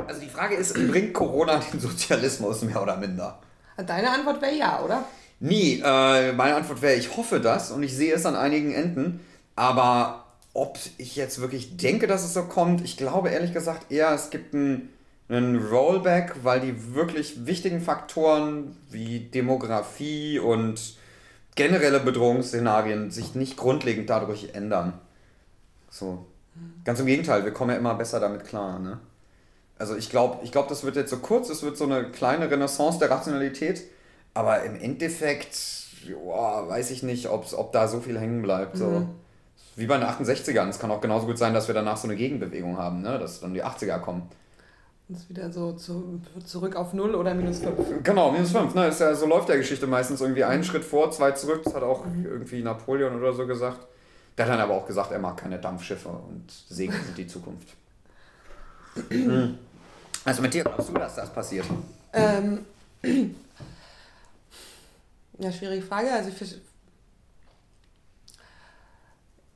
Also die Frage ist, bringt Corona den Sozialismus mehr oder minder? Deine Antwort wäre ja, oder? Nie. Äh, meine Antwort wäre, ich hoffe das und ich sehe es an einigen Enden. Aber ob ich jetzt wirklich denke, dass es so kommt, ich glaube ehrlich gesagt eher, es gibt einen, einen Rollback, weil die wirklich wichtigen Faktoren wie Demografie und generelle Bedrohungsszenarien sich nicht grundlegend dadurch ändern. So. Ganz im Gegenteil, wir kommen ja immer besser damit klar. Ne? Also ich glaube, ich glaub, das wird jetzt so kurz, es wird so eine kleine Renaissance der Rationalität, aber im Endeffekt, joa, weiß ich nicht, ob da so viel hängen bleibt. So. Mhm wie bei den 68ern. Es kann auch genauso gut sein, dass wir danach so eine Gegenbewegung haben, ne? dass dann die 80er kommen. Und es wieder so zu, zurück auf 0 oder minus 5. Genau, minus 5. Ne? Ist ja, so läuft der Geschichte meistens irgendwie einen Schritt vor, zwei zurück. Das hat auch mhm. irgendwie Napoleon oder so gesagt. Der hat dann aber auch gesagt, er mag keine Dampfschiffe und segnet die Zukunft. Mhm. Also mit dir glaubst du, dass das passiert? Ähm, ja, schwierige Frage. Also ich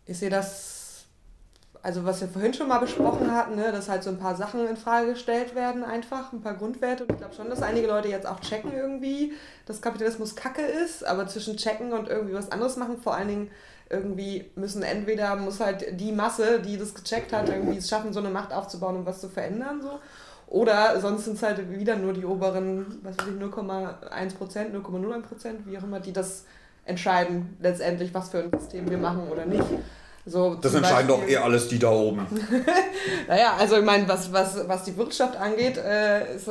ich sehe das, also was wir vorhin schon mal besprochen hatten, ne, dass halt so ein paar Sachen in Frage gestellt werden, einfach, ein paar Grundwerte. Und ich glaube schon, dass einige Leute jetzt auch checken irgendwie, dass Kapitalismus Kacke ist, aber zwischen checken und irgendwie was anderes machen, vor allen Dingen irgendwie müssen entweder muss halt die Masse, die das gecheckt hat, irgendwie es schaffen, so eine Macht aufzubauen und was zu verändern, so. Oder sonst sind es halt wieder nur die oberen, was weiß ich, 0,1%, 0,01%, wie auch immer, die das entscheiden letztendlich, was für ein System wir machen oder nicht. So, das entscheiden Beispiel, doch eh alles die da oben. naja, also ich meine, was, was, was die Wirtschaft angeht, äh, ist,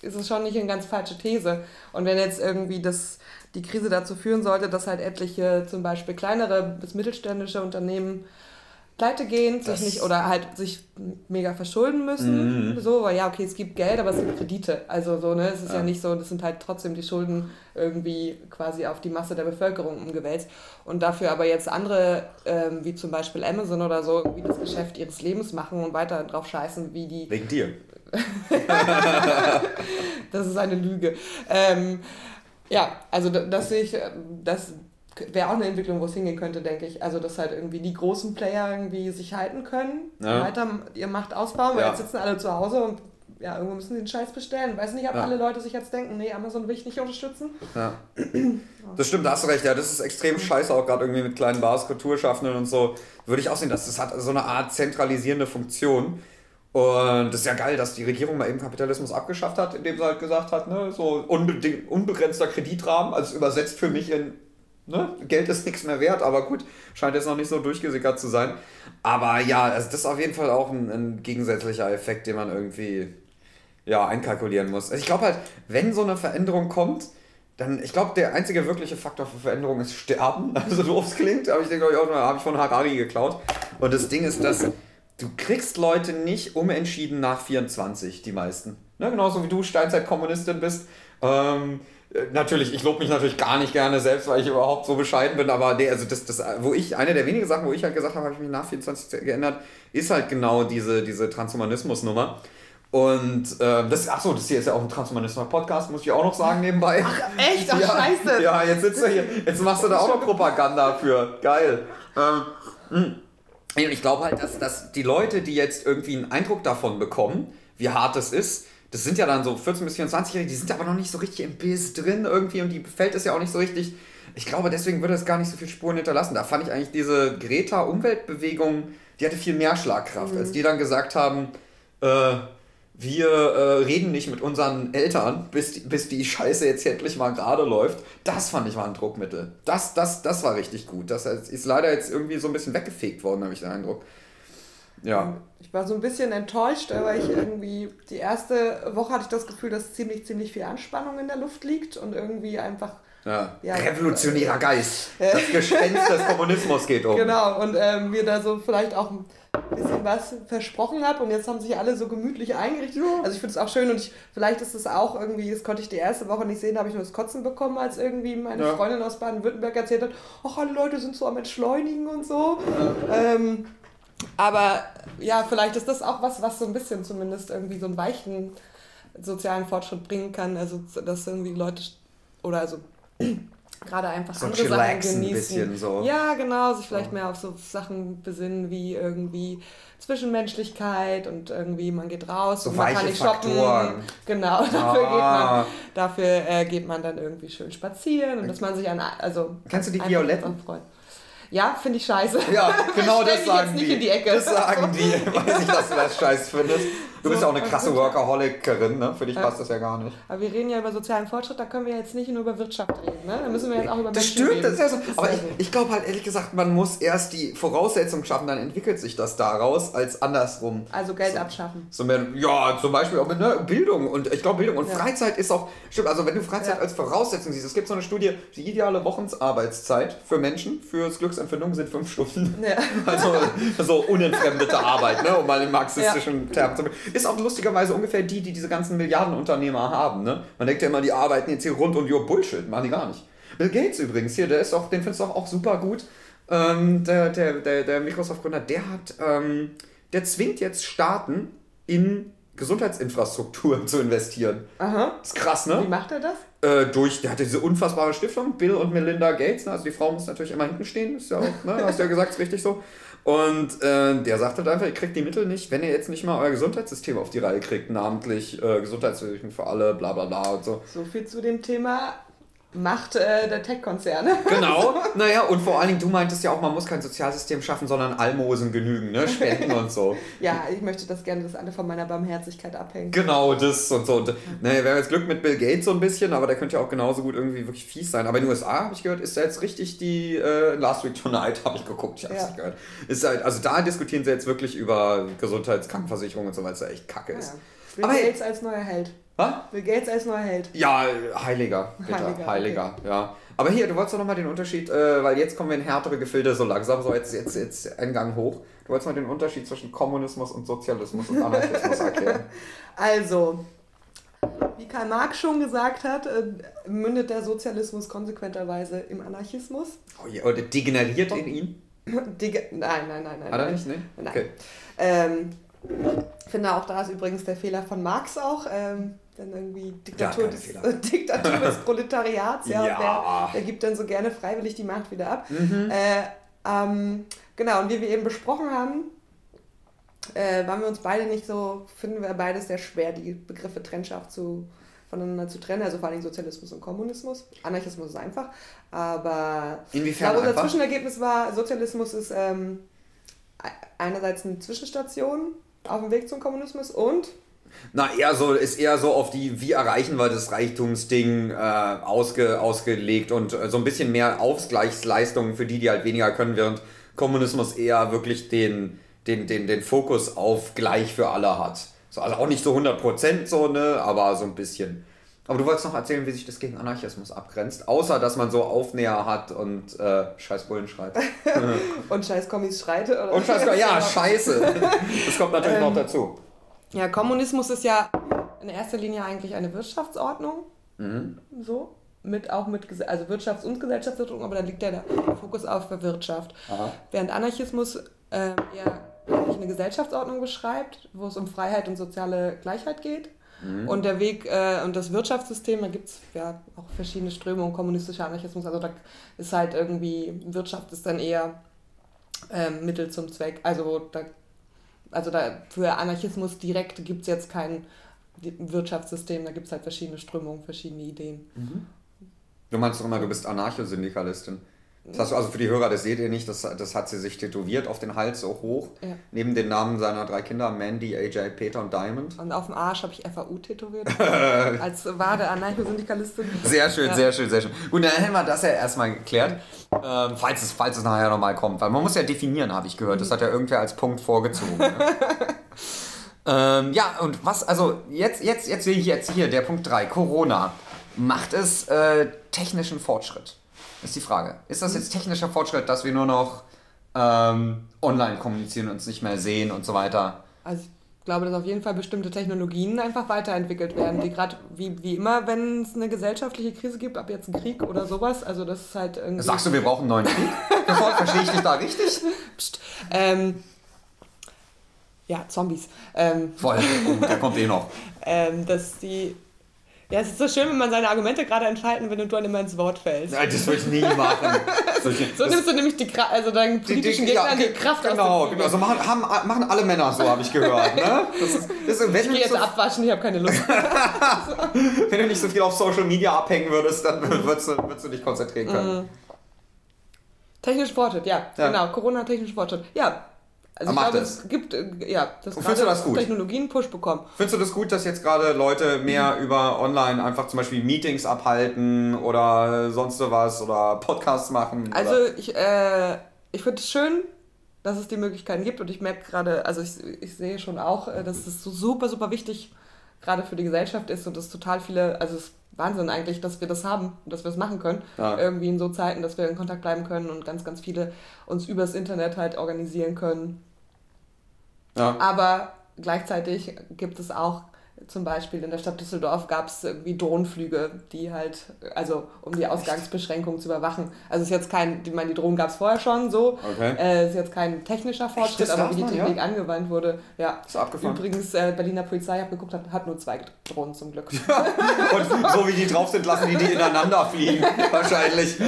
ist es schon nicht eine ganz falsche These. Und wenn jetzt irgendwie das, die Krise dazu führen sollte, dass halt etliche zum Beispiel kleinere bis mittelständische Unternehmen pleite gehen, sich nicht oder halt sich mega verschulden müssen. Mhm. So, weil ja, okay, es gibt Geld, aber es gibt Kredite. Also so, ne, es ist ja. ja. nicht so, das sind halt trotzdem die Schulden irgendwie quasi auf die Masse der Bevölkerung umgewälzt. Und dafür aber jetzt andere, ähm, wie zum Beispiel Amazon oder so, wie das Geschäft ihres Lebens machen und weiter drauf scheißen, wie die. Wegen dir. das ist eine Lüge. Ähm, ja, also das sehe ich, das wäre auch eine Entwicklung, wo es hingehen könnte, denke ich. Also, dass halt irgendwie die großen Player irgendwie sich halten können, ja. weiter ihre Macht ausbauen, weil ja. jetzt sitzen alle zu Hause und ja, irgendwo müssen sie den Scheiß bestellen. Weiß nicht, ob ja. alle Leute sich jetzt denken, nee, Amazon will ich nicht unterstützen. Ja. Das stimmt, da hast du recht. Ja, das ist extrem scheiße, auch gerade irgendwie mit kleinen Bars, Kulturschaffenden und so. Würde ich auch sehen, dass das hat so eine Art zentralisierende Funktion. Und das ist ja geil, dass die Regierung mal eben Kapitalismus abgeschafft hat, indem sie halt gesagt hat, ne, so unbegrenzter Kreditrahmen, also übersetzt für mich in ne? Geld ist nichts mehr wert, aber gut, scheint jetzt noch nicht so durchgesickert zu sein. Aber ja, also das ist auf jeden Fall auch ein, ein gegensätzlicher Effekt, den man irgendwie ja, einkalkulieren muss. Also ich glaube halt, wenn so eine Veränderung kommt, dann, ich glaube, der einzige wirkliche Faktor für Veränderung ist Sterben. Also doof es klingt, aber ich denke, auch, habe ich von Harari geklaut. Und das Ding ist, dass du kriegst Leute nicht umentschieden nach 24, die meisten. Ne? Genauso wie du Steinzeitkommunistin bist. Ähm, natürlich, ich lobe mich natürlich gar nicht gerne selbst, weil ich überhaupt so bescheiden bin, aber der, also das, das, wo ich, eine der wenigen Sachen, wo ich halt gesagt habe, habe ich mich nach 24 geändert, ist halt genau diese, diese Transhumanismus-Nummer. Und äh, das, achso, das hier ist ja auch ein Transhumanismus-Podcast, muss ich auch noch sagen nebenbei. Ach, echt? Ach, ja, scheiße. Ja, jetzt sitzt du hier, jetzt machst du da auch noch Propaganda für. Geil. Ähm, hm. ich glaube halt, dass, dass die Leute, die jetzt irgendwie einen Eindruck davon bekommen, wie hart es ist, das sind ja dann so 14- bis 24-Jährige, die sind aber noch nicht so richtig im Biss drin irgendwie und die fällt es ja auch nicht so richtig. Ich glaube, deswegen würde es gar nicht so viel Spuren hinterlassen. Da fand ich eigentlich diese Greta-Umweltbewegung, die hatte viel mehr Schlagkraft, mhm. als die dann gesagt haben, äh, wir äh, reden nicht mit unseren Eltern, bis die, bis die Scheiße jetzt endlich mal gerade läuft. Das fand ich war ein Druckmittel. Das, das, das war richtig gut. Das ist leider jetzt irgendwie so ein bisschen weggefegt worden, habe ich den Eindruck. Ja. Ich war so ein bisschen enttäuscht, weil ich irgendwie die erste Woche hatte ich das Gefühl, dass ziemlich, ziemlich viel Anspannung in der Luft liegt und irgendwie einfach. Ja. ja Revolutionärer Geist. Das Gespenst des Kommunismus geht um. Genau, und ähm, mir da so vielleicht auch bisschen was versprochen habe und jetzt haben sich alle so gemütlich eingerichtet. Also ich finde es auch schön und ich, vielleicht ist es auch irgendwie, das konnte ich die erste Woche nicht sehen, da habe ich nur das Kotzen bekommen, als irgendwie meine ja. Freundin aus Baden-Württemberg erzählt hat, ach, alle Leute sind so am Entschleunigen und so. Ja. Ähm, aber ja, vielleicht ist das auch was, was so ein bisschen zumindest irgendwie so einen weichen sozialen Fortschritt bringen kann. Also dass irgendwie Leute oder also gerade einfach so andere Sachen genießen. Ein bisschen so. Ja, genau, sich vielleicht ja. mehr auf so Sachen besinnen wie irgendwie Zwischenmenschlichkeit und irgendwie man geht raus so und man kann nicht shoppen. Genau, dafür, ah. geht man, dafür äh, geht man dann irgendwie schön spazieren und dass man sich an also Kennst du die Violetten? Freut. Ja, finde ich scheiße. Ja, genau das sagen die. die das sagen die. Weiß ich, dass du das scheiße findest. Du bist ja auch eine krasse Workaholikerin, ne? Für dich passt das ja gar nicht. Aber wir reden ja über sozialen Fortschritt, da können wir jetzt nicht nur über Wirtschaft reden, ne? Da müssen wir jetzt auch über Das Menschen stimmt, reden. das ist ja so. Aber ich, ich glaube halt ehrlich gesagt, man muss erst die Voraussetzungen schaffen, dann entwickelt sich das daraus, als andersrum. Also Geld so, abschaffen. So mehr, ja, zum Beispiel auch mit ne, Bildung. Und ich glaube, Bildung und ja. Freizeit ist auch, stimmt, also wenn du Freizeit ja. als Voraussetzung siehst, es gibt so eine Studie, die ideale Wochensarbeitszeit für Menschen, fürs Glücksempfindung sind fünf Stunden. Ja. Also so unentfremdete Arbeit, ne? um mal in marxistischen Termen zu Ist auch lustigerweise also ungefähr die, die diese ganzen Milliardenunternehmer haben. Ne? Man denkt ja immer, die arbeiten jetzt hier rund und jo Bullshit, machen die gar nicht. Bill Gates übrigens hier, der ist auch, den findest du auch, auch super gut. Ähm, der, der, der, der Microsoft-Gründer, der hat, ähm, der zwingt jetzt Staaten in Gesundheitsinfrastruktur zu investieren. Aha. Das ist krass, ne? Wie macht er das? Äh, durch, der hatte diese unfassbare Stiftung, Bill und Melinda Gates, ne? also die Frau muss natürlich immer hinten stehen, ist ja auch, ne? hast du ja gesagt, ist richtig so. Und äh, der sagt halt einfach, ihr kriegt die Mittel nicht, wenn ihr jetzt nicht mal euer Gesundheitssystem auf die Reihe kriegt, namentlich äh, Gesundheitshilfen für alle, bla bla bla und so. So viel zu dem Thema Macht äh, der Tech-Konzerne. Genau, naja, und vor allen Dingen, du meintest ja auch, man muss kein Sozialsystem schaffen, sondern Almosen genügen, ne? Spenden und so. ja, ich möchte das gerne, dass alle von meiner Barmherzigkeit abhängen. Genau, das und so. Und, naja, wir haben jetzt Glück mit Bill Gates so ein bisschen, aber der könnte ja auch genauso gut irgendwie wirklich fies sein. Aber in den USA, habe ich gehört, ist da jetzt richtig die äh, Last Week Tonight, habe ich geguckt, ich habe es ja. nicht gehört. Ist halt, also da diskutieren sie jetzt wirklich über Gesundheitskrankenversicherung und so, weil es ja echt kacke ist. Ja. Bill aber Gates als neuer Held. Was? Bill Gates als neuer Held. Ja, Heiliger. Bitte. Heiliger, Heiliger okay. ja. Aber hier, du wolltest doch nochmal den Unterschied, äh, weil jetzt kommen wir in härtere Gefilde so langsam, so jetzt, jetzt, jetzt ein Gang hoch. Du wolltest mal den Unterschied zwischen Kommunismus und Sozialismus und Anarchismus erklären. Also, wie Karl Marx schon gesagt hat, äh, mündet der Sozialismus konsequenterweise im Anarchismus. Oh ja, oder degeneriert in ihn? Dege nein, nein, nein, nein. Hat er nicht, ne? Nein. Okay. Ähm, ich finde auch, da ist übrigens der Fehler von Marx auch. Ähm, dann irgendwie Diktatur, des, äh, Diktatur des Proletariats, ja, ja. Der, der, gibt dann so gerne freiwillig die Macht wieder ab. Mhm. Äh, ähm, genau, und wie wir eben besprochen haben, äh, waren wir uns beide nicht so, finden wir beides sehr schwer, die Begriffe Trennscharf zu, voneinander zu trennen, also vor allem Sozialismus und Kommunismus. Anarchismus ist einfach, aber Inwiefern unser einfach? Zwischenergebnis war, Sozialismus ist ähm, einerseits eine Zwischenstation auf dem Weg zum Kommunismus und Na, eher so, ist eher so auf die, wie erreichen wir das Reichtumsding äh, ausge, ausgelegt und äh, so ein bisschen mehr Ausgleichsleistungen für die, die halt weniger können, während Kommunismus eher wirklich den, den, den, den Fokus auf gleich für alle hat. So, also auch nicht so 100% so, ne, aber so ein bisschen. Aber du wolltest noch erzählen, wie sich das gegen Anarchismus abgrenzt, außer dass man so Aufnäher hat und äh, scheiß Bullen schreit. und scheiß Kommis schreit, oder? Und scheiß, ja, scheiße. Das kommt natürlich ähm, noch dazu. Ja, Kommunismus ist ja in erster Linie eigentlich eine Wirtschaftsordnung. Mhm. So. Mit, auch mit also Wirtschafts- und Gesellschaftsordnung, aber da liegt ja der Fokus auf der Wirtschaft. Aha. Während Anarchismus äh, eher eine Gesellschaftsordnung beschreibt, wo es um Freiheit und soziale Gleichheit geht. Mhm. Und der Weg äh, und das Wirtschaftssystem, da gibt es ja auch verschiedene Strömungen, kommunistischer Anarchismus, also da ist halt irgendwie, Wirtschaft ist dann eher äh, Mittel zum Zweck. Also da, also da für Anarchismus direkt gibt es jetzt kein Wirtschaftssystem, da gibt es halt verschiedene Strömungen, verschiedene Ideen. Mhm. Du meinst doch immer, du bist Anarchosyndikalistin. Das hast du also für die Hörer, das seht ihr nicht, das, das hat sie sich tätowiert auf den Hals so hoch. Ja. Neben den Namen seiner drei Kinder, Mandy, AJ, Peter und Diamond. Und auf dem Arsch habe ich FAU tätowiert. als wahre Anarcho-Syndikalistin. Sehr schön, ja. sehr schön, sehr schön. Gut, dann hätten wir das ja erstmal geklärt. Ähm, falls, es, falls es nachher nochmal kommt. Weil man muss ja definieren, habe ich gehört. Das hat ja irgendwer als Punkt vorgezogen. Ne? ähm, ja, und was, also jetzt, jetzt, jetzt sehe ich jetzt hier, der Punkt 3, Corona. Macht es äh, technischen Fortschritt? Ist die Frage. Ist das jetzt technischer Fortschritt, dass wir nur noch ähm, online kommunizieren und uns nicht mehr sehen und so weiter? Also ich glaube, dass auf jeden Fall bestimmte Technologien einfach weiterentwickelt werden, die gerade wie, wie immer, wenn es eine gesellschaftliche Krise gibt, ab jetzt ein Krieg oder sowas, also das ist halt irgendwie... Sagst du, wir brauchen einen neuen Krieg? Verstehe ich dich da richtig? Psst. Ähm, ja, Zombies. Ähm, Voll, oh, der kommt eh noch. ähm, dass die ja, es ist so schön, wenn man seine Argumente gerade entfalten will und du dann immer ins Wort fällst. Nein, das würde ich nie machen. so nimmst du nämlich die Kraft, also deinen politischen die, die, Gegnern ja, die Kraft Genau, genau. Also machen, haben, machen alle Männer so, habe ich gehört. Ne? Das ist, das ist, ich gehe jetzt so abwaschen, ich habe keine Lust. wenn du nicht so viel auf Social Media abhängen würdest, dann würdest du, würdest du dich konzentrieren können. Mhm. Technisch Fortschritt, ja, ja, genau. Corona-technisch Fortschritt. Ja, also ich glaube, es. gibt, äh, ja, das findest du das gut? Technologien Push bekommen. Findest du das gut, dass jetzt gerade Leute mehr mhm. über online einfach zum Beispiel Meetings abhalten oder sonst was oder Podcasts machen? Also ich, äh, ich finde es schön, dass es die Möglichkeiten gibt und ich merke gerade, also ich, ich sehe schon auch, äh, dass es so super, super wichtig gerade für die Gesellschaft ist und es total viele, also es ist Wahnsinn eigentlich, dass wir das haben und dass wir es machen können. Ja. Irgendwie in so Zeiten, dass wir in Kontakt bleiben können und ganz, ganz viele uns übers Internet halt organisieren können. Ja. Aber gleichzeitig gibt es auch zum Beispiel in der Stadt Düsseldorf gab es irgendwie Drohnenflüge, die halt, also um die Ausgangsbeschränkung zu überwachen. Also ist jetzt kein, ich meine, die Drohnen gab es vorher schon so. Okay. Äh, ist jetzt kein technischer Fortschritt, aber wie die Technik ja? angewandt wurde, ja. Ist abgefahren. Übrigens, äh, Berliner Polizei, habe geguckt, hat, hat nur zwei Drohnen zum Glück. Und so wie die drauf sind, lassen die die ineinander fliegen. Wahrscheinlich.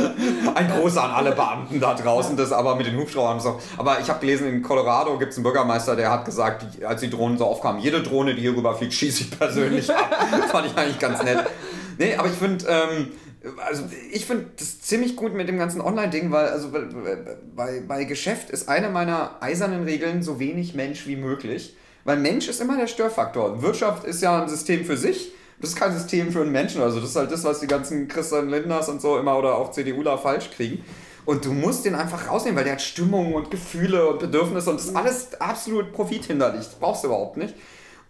Ein Großer an alle Beamten da draußen, das aber mit den Hubschraubern so. Aber ich habe gelesen, in Colorado gibt es einen Bürgermeister, der hat gesagt, als die Drohnen so aufkamen, jede Drohne, die hier rüber fliegt, persönlich ab. Fand ich eigentlich ganz nett. Nee, aber ich finde, ähm, also ich finde das ziemlich gut mit dem ganzen Online-Ding, weil also bei, bei Geschäft ist eine meiner eisernen Regeln so wenig Mensch wie möglich. Weil Mensch ist immer der Störfaktor. Wirtschaft ist ja ein System für sich. Das ist kein System für einen Menschen. Also das ist halt das, was die ganzen Christian Lindners und so immer oder auch CDUler falsch kriegen. Und du musst den einfach rausnehmen, weil der hat Stimmung und Gefühle und Bedürfnisse und das ist alles absolut profithinderlich. Das brauchst du überhaupt nicht.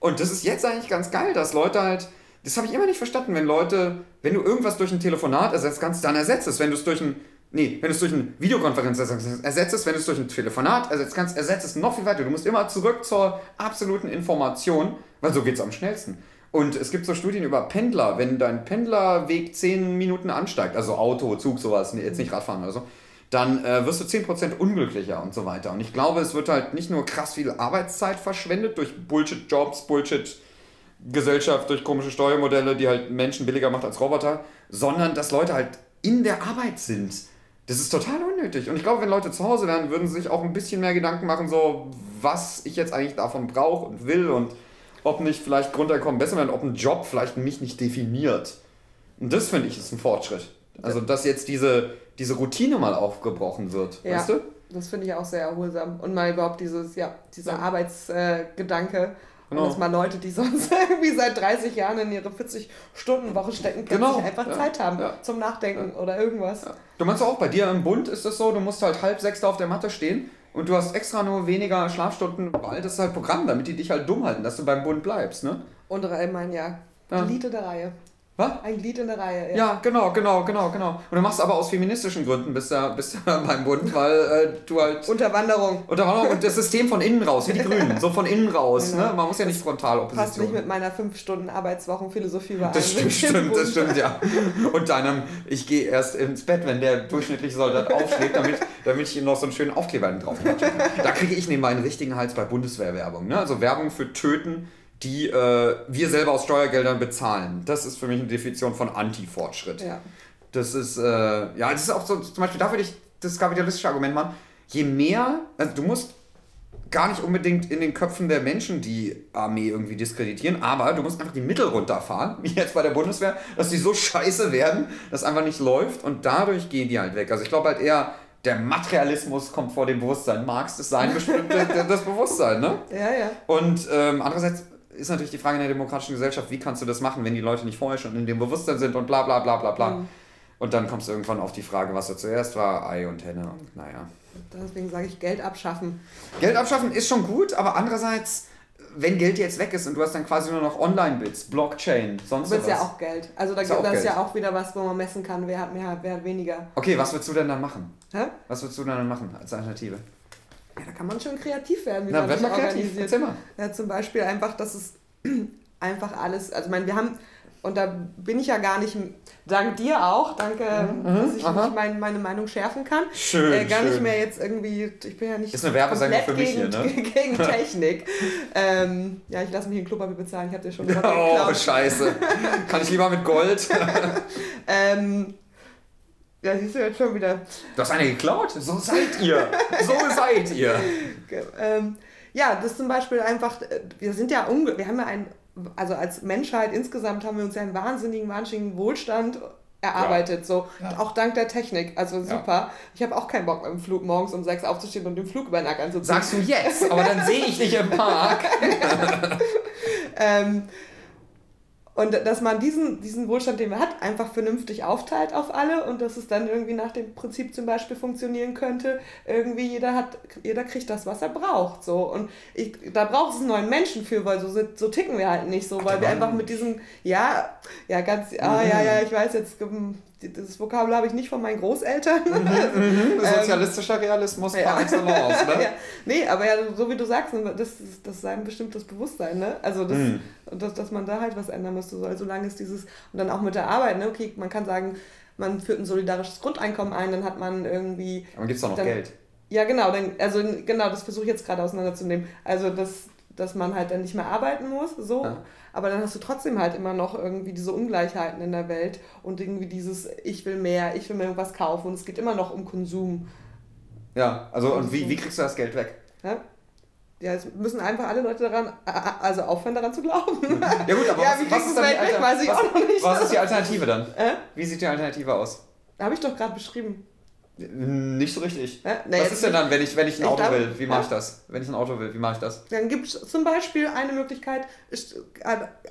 Und das ist jetzt eigentlich ganz geil, dass Leute halt, das habe ich immer nicht verstanden, wenn Leute, wenn du irgendwas durch ein Telefonat ersetzt kannst, dann ersetzt es. Wenn du es durch ein, nee, wenn du es durch eine Videokonferenz ersetzt es, wenn du es durch ein Telefonat ersetzt kannst, ersetzt es noch viel weiter. Du musst immer zurück zur absoluten Information, weil so geht es am schnellsten. Und es gibt so Studien über Pendler, wenn dein Pendlerweg 10 Minuten ansteigt, also Auto, Zug, sowas, jetzt nicht Radfahren oder so, dann äh, wirst du 10% unglücklicher und so weiter. Und ich glaube, es wird halt nicht nur krass viel Arbeitszeit verschwendet durch Bullshit-Jobs, Bullshit-Gesellschaft, durch komische Steuermodelle, die halt Menschen billiger macht als Roboter, sondern dass Leute halt in der Arbeit sind. Das ist total unnötig. Und ich glaube, wenn Leute zu Hause wären, würden sie sich auch ein bisschen mehr Gedanken machen, so was ich jetzt eigentlich davon brauche und will und ob nicht vielleicht Grundeinkommen besser werden, ob ein Job vielleicht mich nicht definiert. Und das finde ich ist ein Fortschritt. Also, dass jetzt diese diese Routine mal aufgebrochen wird, ja, weißt du? Das finde ich auch sehr erholsam. Und mal überhaupt dieses, ja, dieser ja. Arbeitsgedanke Genau. Und dass mal Leute, die sonst irgendwie seit 30 Jahren in ihre 40-Stunden-Woche stecken, plötzlich genau. einfach ja. Zeit haben ja. zum Nachdenken ja. oder irgendwas. Du meinst auch, bei dir im Bund ist es so, du musst halt halb sechs da auf der Matte stehen und du hast extra nur weniger Schlafstunden, weil das ist halt Programm, damit die dich halt dumm halten, dass du beim Bund bleibst, ne? Und ich meine, ja, Elite der Reihe. Was? Ein Glied in der Reihe, ja. Ja, genau, genau, genau, genau. Und du machst aber aus feministischen Gründen bist du, bist du beim Bund, weil äh, du halt. Unterwanderung. Unterwanderung und das System von innen raus, wie die Grünen, so von innen raus. Genau. Ne? Man muss ja nicht frontal Opposition. Passt nicht mit meiner 5 Stunden Arbeitswochen Philosophie überein. Das stimmt, stimmt, das stimmt, ja. Und deinem, ich gehe erst ins Bett, wenn der durchschnittliche Soldat aufschlägt, damit, damit ich ihm noch so einen schönen Aufkleber drauf mache. Da kriege ich nebenbei einen richtigen Hals bei Bundeswehrwerbung. Ne? Also Werbung für Töten die äh, wir selber aus Steuergeldern bezahlen. Das ist für mich eine Definition von Anti-Fortschritt. Ja. Das ist, äh, ja, das ist auch so, zum Beispiel, da würde ich das kapitalistische Argument machen, je mehr, also du musst gar nicht unbedingt in den Köpfen der Menschen die Armee irgendwie diskreditieren, aber du musst einfach die Mittel runterfahren, wie jetzt bei der Bundeswehr, dass die so scheiße werden, dass einfach nicht läuft und dadurch gehen die halt weg. Also ich glaube halt eher, der Materialismus kommt vor dem Bewusstsein. Marx, das Sein bestimmt das Bewusstsein, ne? Ja, ja. Und ähm, andererseits ist natürlich die Frage in der demokratischen Gesellschaft, wie kannst du das machen, wenn die Leute nicht vorher schon in dem Bewusstsein sind und bla bla bla bla bla. Mhm. Und dann kommst du irgendwann auf die Frage, was da zuerst war, Ei und Henne und naja. Deswegen sage ich Geld abschaffen. Geld abschaffen ist schon gut, aber andererseits, wenn Geld jetzt weg ist und du hast dann quasi nur noch Online-Bits, Blockchain, sonst was. Das ist ja auch Geld. Also da ist das ist ja auch wieder was, wo man messen kann, wer hat mehr, wer hat weniger. Okay, was würdest du denn dann machen? Hä? Was würdest du denn dann machen als Alternative? Ja, da kann man schon kreativ werden, wie Na, man das organisiert. Kreativ. Mal. Ja, zum Beispiel einfach, dass es einfach alles, also ich meine, wir haben, und da bin ich ja gar nicht, dank dir auch, danke, mhm, dass ich nicht mein, meine Meinung schärfen kann. Schön, äh, Gar schön. nicht mehr jetzt irgendwie, ich bin ja nicht Ist eine Werbesendung für mich gegen, hier, ne? gegen Technik. ähm, ja, ich lasse mich in Klopapier bezahlen, ich habe dir schon gesagt. Oh, scheiße. kann ich lieber mit Gold? ähm, ja, siehst du jetzt schon wieder. Du hast eine geklaut? So seid ihr. So seid ihr. ähm, ja, das zum Beispiel einfach, äh, wir sind ja, wir haben ja ein, also als Menschheit insgesamt haben wir uns ja einen wahnsinnigen, wahnsinnigen Wohlstand erarbeitet, ja. so ja. auch dank der Technik, also super. Ja. Ich habe auch keinen Bock beim Flug morgens um sechs aufzustehen und den Flug über den Nacken anzuziehen. Sagst du jetzt, aber dann sehe ich dich im Park. ähm, und dass man diesen, diesen Wohlstand, den man hat, einfach vernünftig aufteilt auf alle und dass es dann irgendwie nach dem Prinzip zum Beispiel funktionieren könnte, irgendwie jeder hat, jeder kriegt das, was er braucht. So. Und ich, da braucht es einen neuen Menschen für, weil so, so ticken wir halt nicht so, weil wir einfach mit diesem, ja, ja, ganz, ah, ja, ja, ich weiß jetzt, das Vokabular habe ich nicht von meinen Großeltern. Mhm, mhm. Sozialistischer Realismus ja. par excellence, ne? ja. Nee, aber ja, so wie du sagst, ne, das, das ist ein bestimmtes Bewusstsein, ne? Also, das, mhm. dass, dass man da halt was ändern müsste, soll, solange es dieses, und dann auch mit der Arbeit, ne? Okay, man kann sagen, man führt ein solidarisches Grundeinkommen ein, dann hat man irgendwie... Aber gibt es auch noch dann, Geld. Ja, genau, dann, also genau, das versuche ich jetzt gerade auseinanderzunehmen. Also, dass, dass man halt dann nicht mehr arbeiten muss, so. Ja aber dann hast du trotzdem halt immer noch irgendwie diese Ungleichheiten in der Welt und irgendwie dieses, ich will mehr, ich will mir irgendwas kaufen und es geht immer noch um Konsum. Ja, also und wie, wie kriegst du das Geld weg? Ja? Ja, es müssen einfach alle Leute daran, also aufhören daran zu glauben. Ja gut, aber ja, was, was, ist dann die was, was ist die Alternative dann? Äh? Wie sieht die Alternative aus? Habe ich doch gerade beschrieben. Nicht so richtig. Ja, nee, Was ist denn dann, wenn ich, wenn ich ein Auto glaub, will? Wie mache ich das? Wenn ich ein Auto will, wie mache ich das? Dann gibt es zum Beispiel eine Möglichkeit, es äh,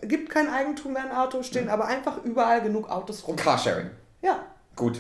gibt kein Eigentum mehr ein Auto, stehen mhm. aber einfach überall genug Autos rum. Carsharing. Ja. Gut.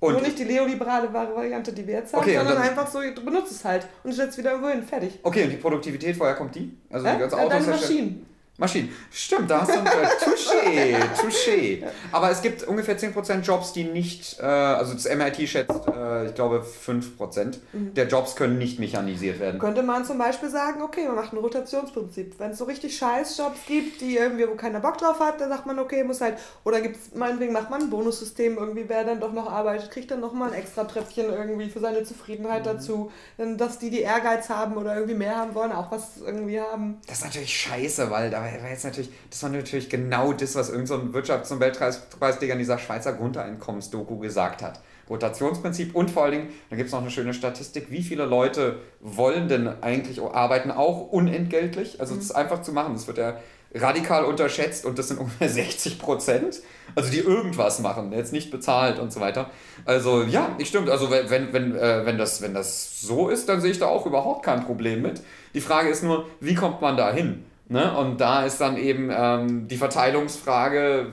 Und Nur nicht die neoliberale Variante, die wir jetzt haben, okay, sondern einfach so, du benutzt es halt und stellst wieder irgendwo hin, fertig. Okay, und die Produktivität, woher kommt die? Also äh? die ganze Autos. Deine Maschinen. Maschinen. Stimmt, da hast du ein Touché, Touché. Aber es gibt ungefähr 10% Jobs, die nicht, äh, also das MIT schätzt, äh, ich glaube 5% mhm. der Jobs können nicht mechanisiert werden. Könnte man zum Beispiel sagen, okay, man macht ein Rotationsprinzip. Wenn es so richtig scheiß Jobs gibt, die irgendwie, wo keiner Bock drauf hat, dann sagt man, okay, muss halt, oder gibt es, meinetwegen macht man ein Bonussystem, irgendwie wer dann doch noch arbeitet, kriegt dann nochmal ein extra Treppchen irgendwie für seine Zufriedenheit mhm. dazu. Dass die, die Ehrgeiz haben oder irgendwie mehr haben wollen, auch was irgendwie haben. Das ist natürlich scheiße, weil da war jetzt natürlich, das war natürlich genau das, was irgendein so Wirtschafts- und Weltpreisträger in dieser Schweizer Grundeinkommensdoku gesagt hat. Rotationsprinzip und vor allen Dingen, da gibt es noch eine schöne Statistik, wie viele Leute wollen denn eigentlich arbeiten, auch unentgeltlich. Also mhm. das einfach zu machen, das wird ja radikal unterschätzt und das sind ungefähr 60 Prozent, also die irgendwas machen, jetzt nicht bezahlt und so weiter. Also ja, ich stimmt, also wenn, wenn, äh, wenn, das, wenn das so ist, dann sehe ich da auch überhaupt kein Problem mit. Die Frage ist nur, wie kommt man da hin? Ne? Und da ist dann eben ähm, die Verteilungsfrage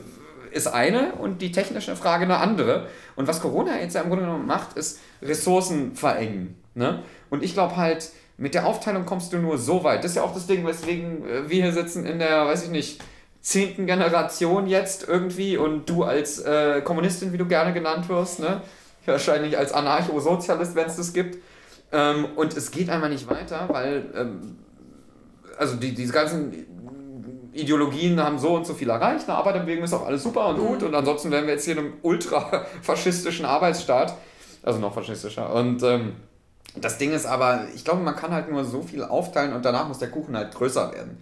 ist eine und die technische Frage eine andere. Und was Corona jetzt ja im Grunde genommen macht, ist Ressourcen verengen. Ne? Und ich glaube halt, mit der Aufteilung kommst du nur so weit. Das ist ja auch das Ding, weswegen äh, wir hier sitzen in der, weiß ich nicht, zehnten Generation jetzt irgendwie und du als äh, Kommunistin, wie du gerne genannt wirst, ne? wahrscheinlich als Anarcho-Sozialist, wenn es das gibt. Ähm, und es geht einmal nicht weiter, weil ähm, also die, diese ganzen Ideologien haben so und so viel erreicht, eine Arbeiterbewegung ist auch alles super und gut mhm. und ansonsten wären wir jetzt hier in einem ultra-faschistischen Arbeitsstaat, also noch faschistischer. Und ähm, das Ding ist aber, ich glaube, man kann halt nur so viel aufteilen und danach muss der Kuchen halt größer werden.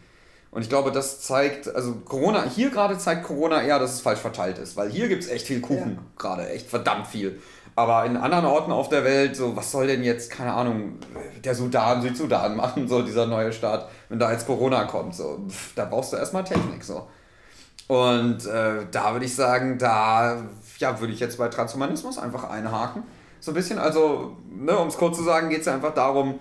Und ich glaube, das zeigt, also Corona, hier gerade zeigt Corona eher, dass es falsch verteilt ist, weil hier gibt es echt viel Kuchen ja. gerade, echt verdammt viel. Aber in anderen Orten auf der Welt, so, was soll denn jetzt, keine Ahnung, der Sudan, Südsudan machen, so dieser neue Staat, wenn da jetzt Corona kommt, so, pff, da brauchst du erstmal Technik, so. Und äh, da würde ich sagen, da, ja, würde ich jetzt bei Transhumanismus einfach einhaken. So ein bisschen, also, ne, um es kurz zu sagen, geht es ja einfach darum,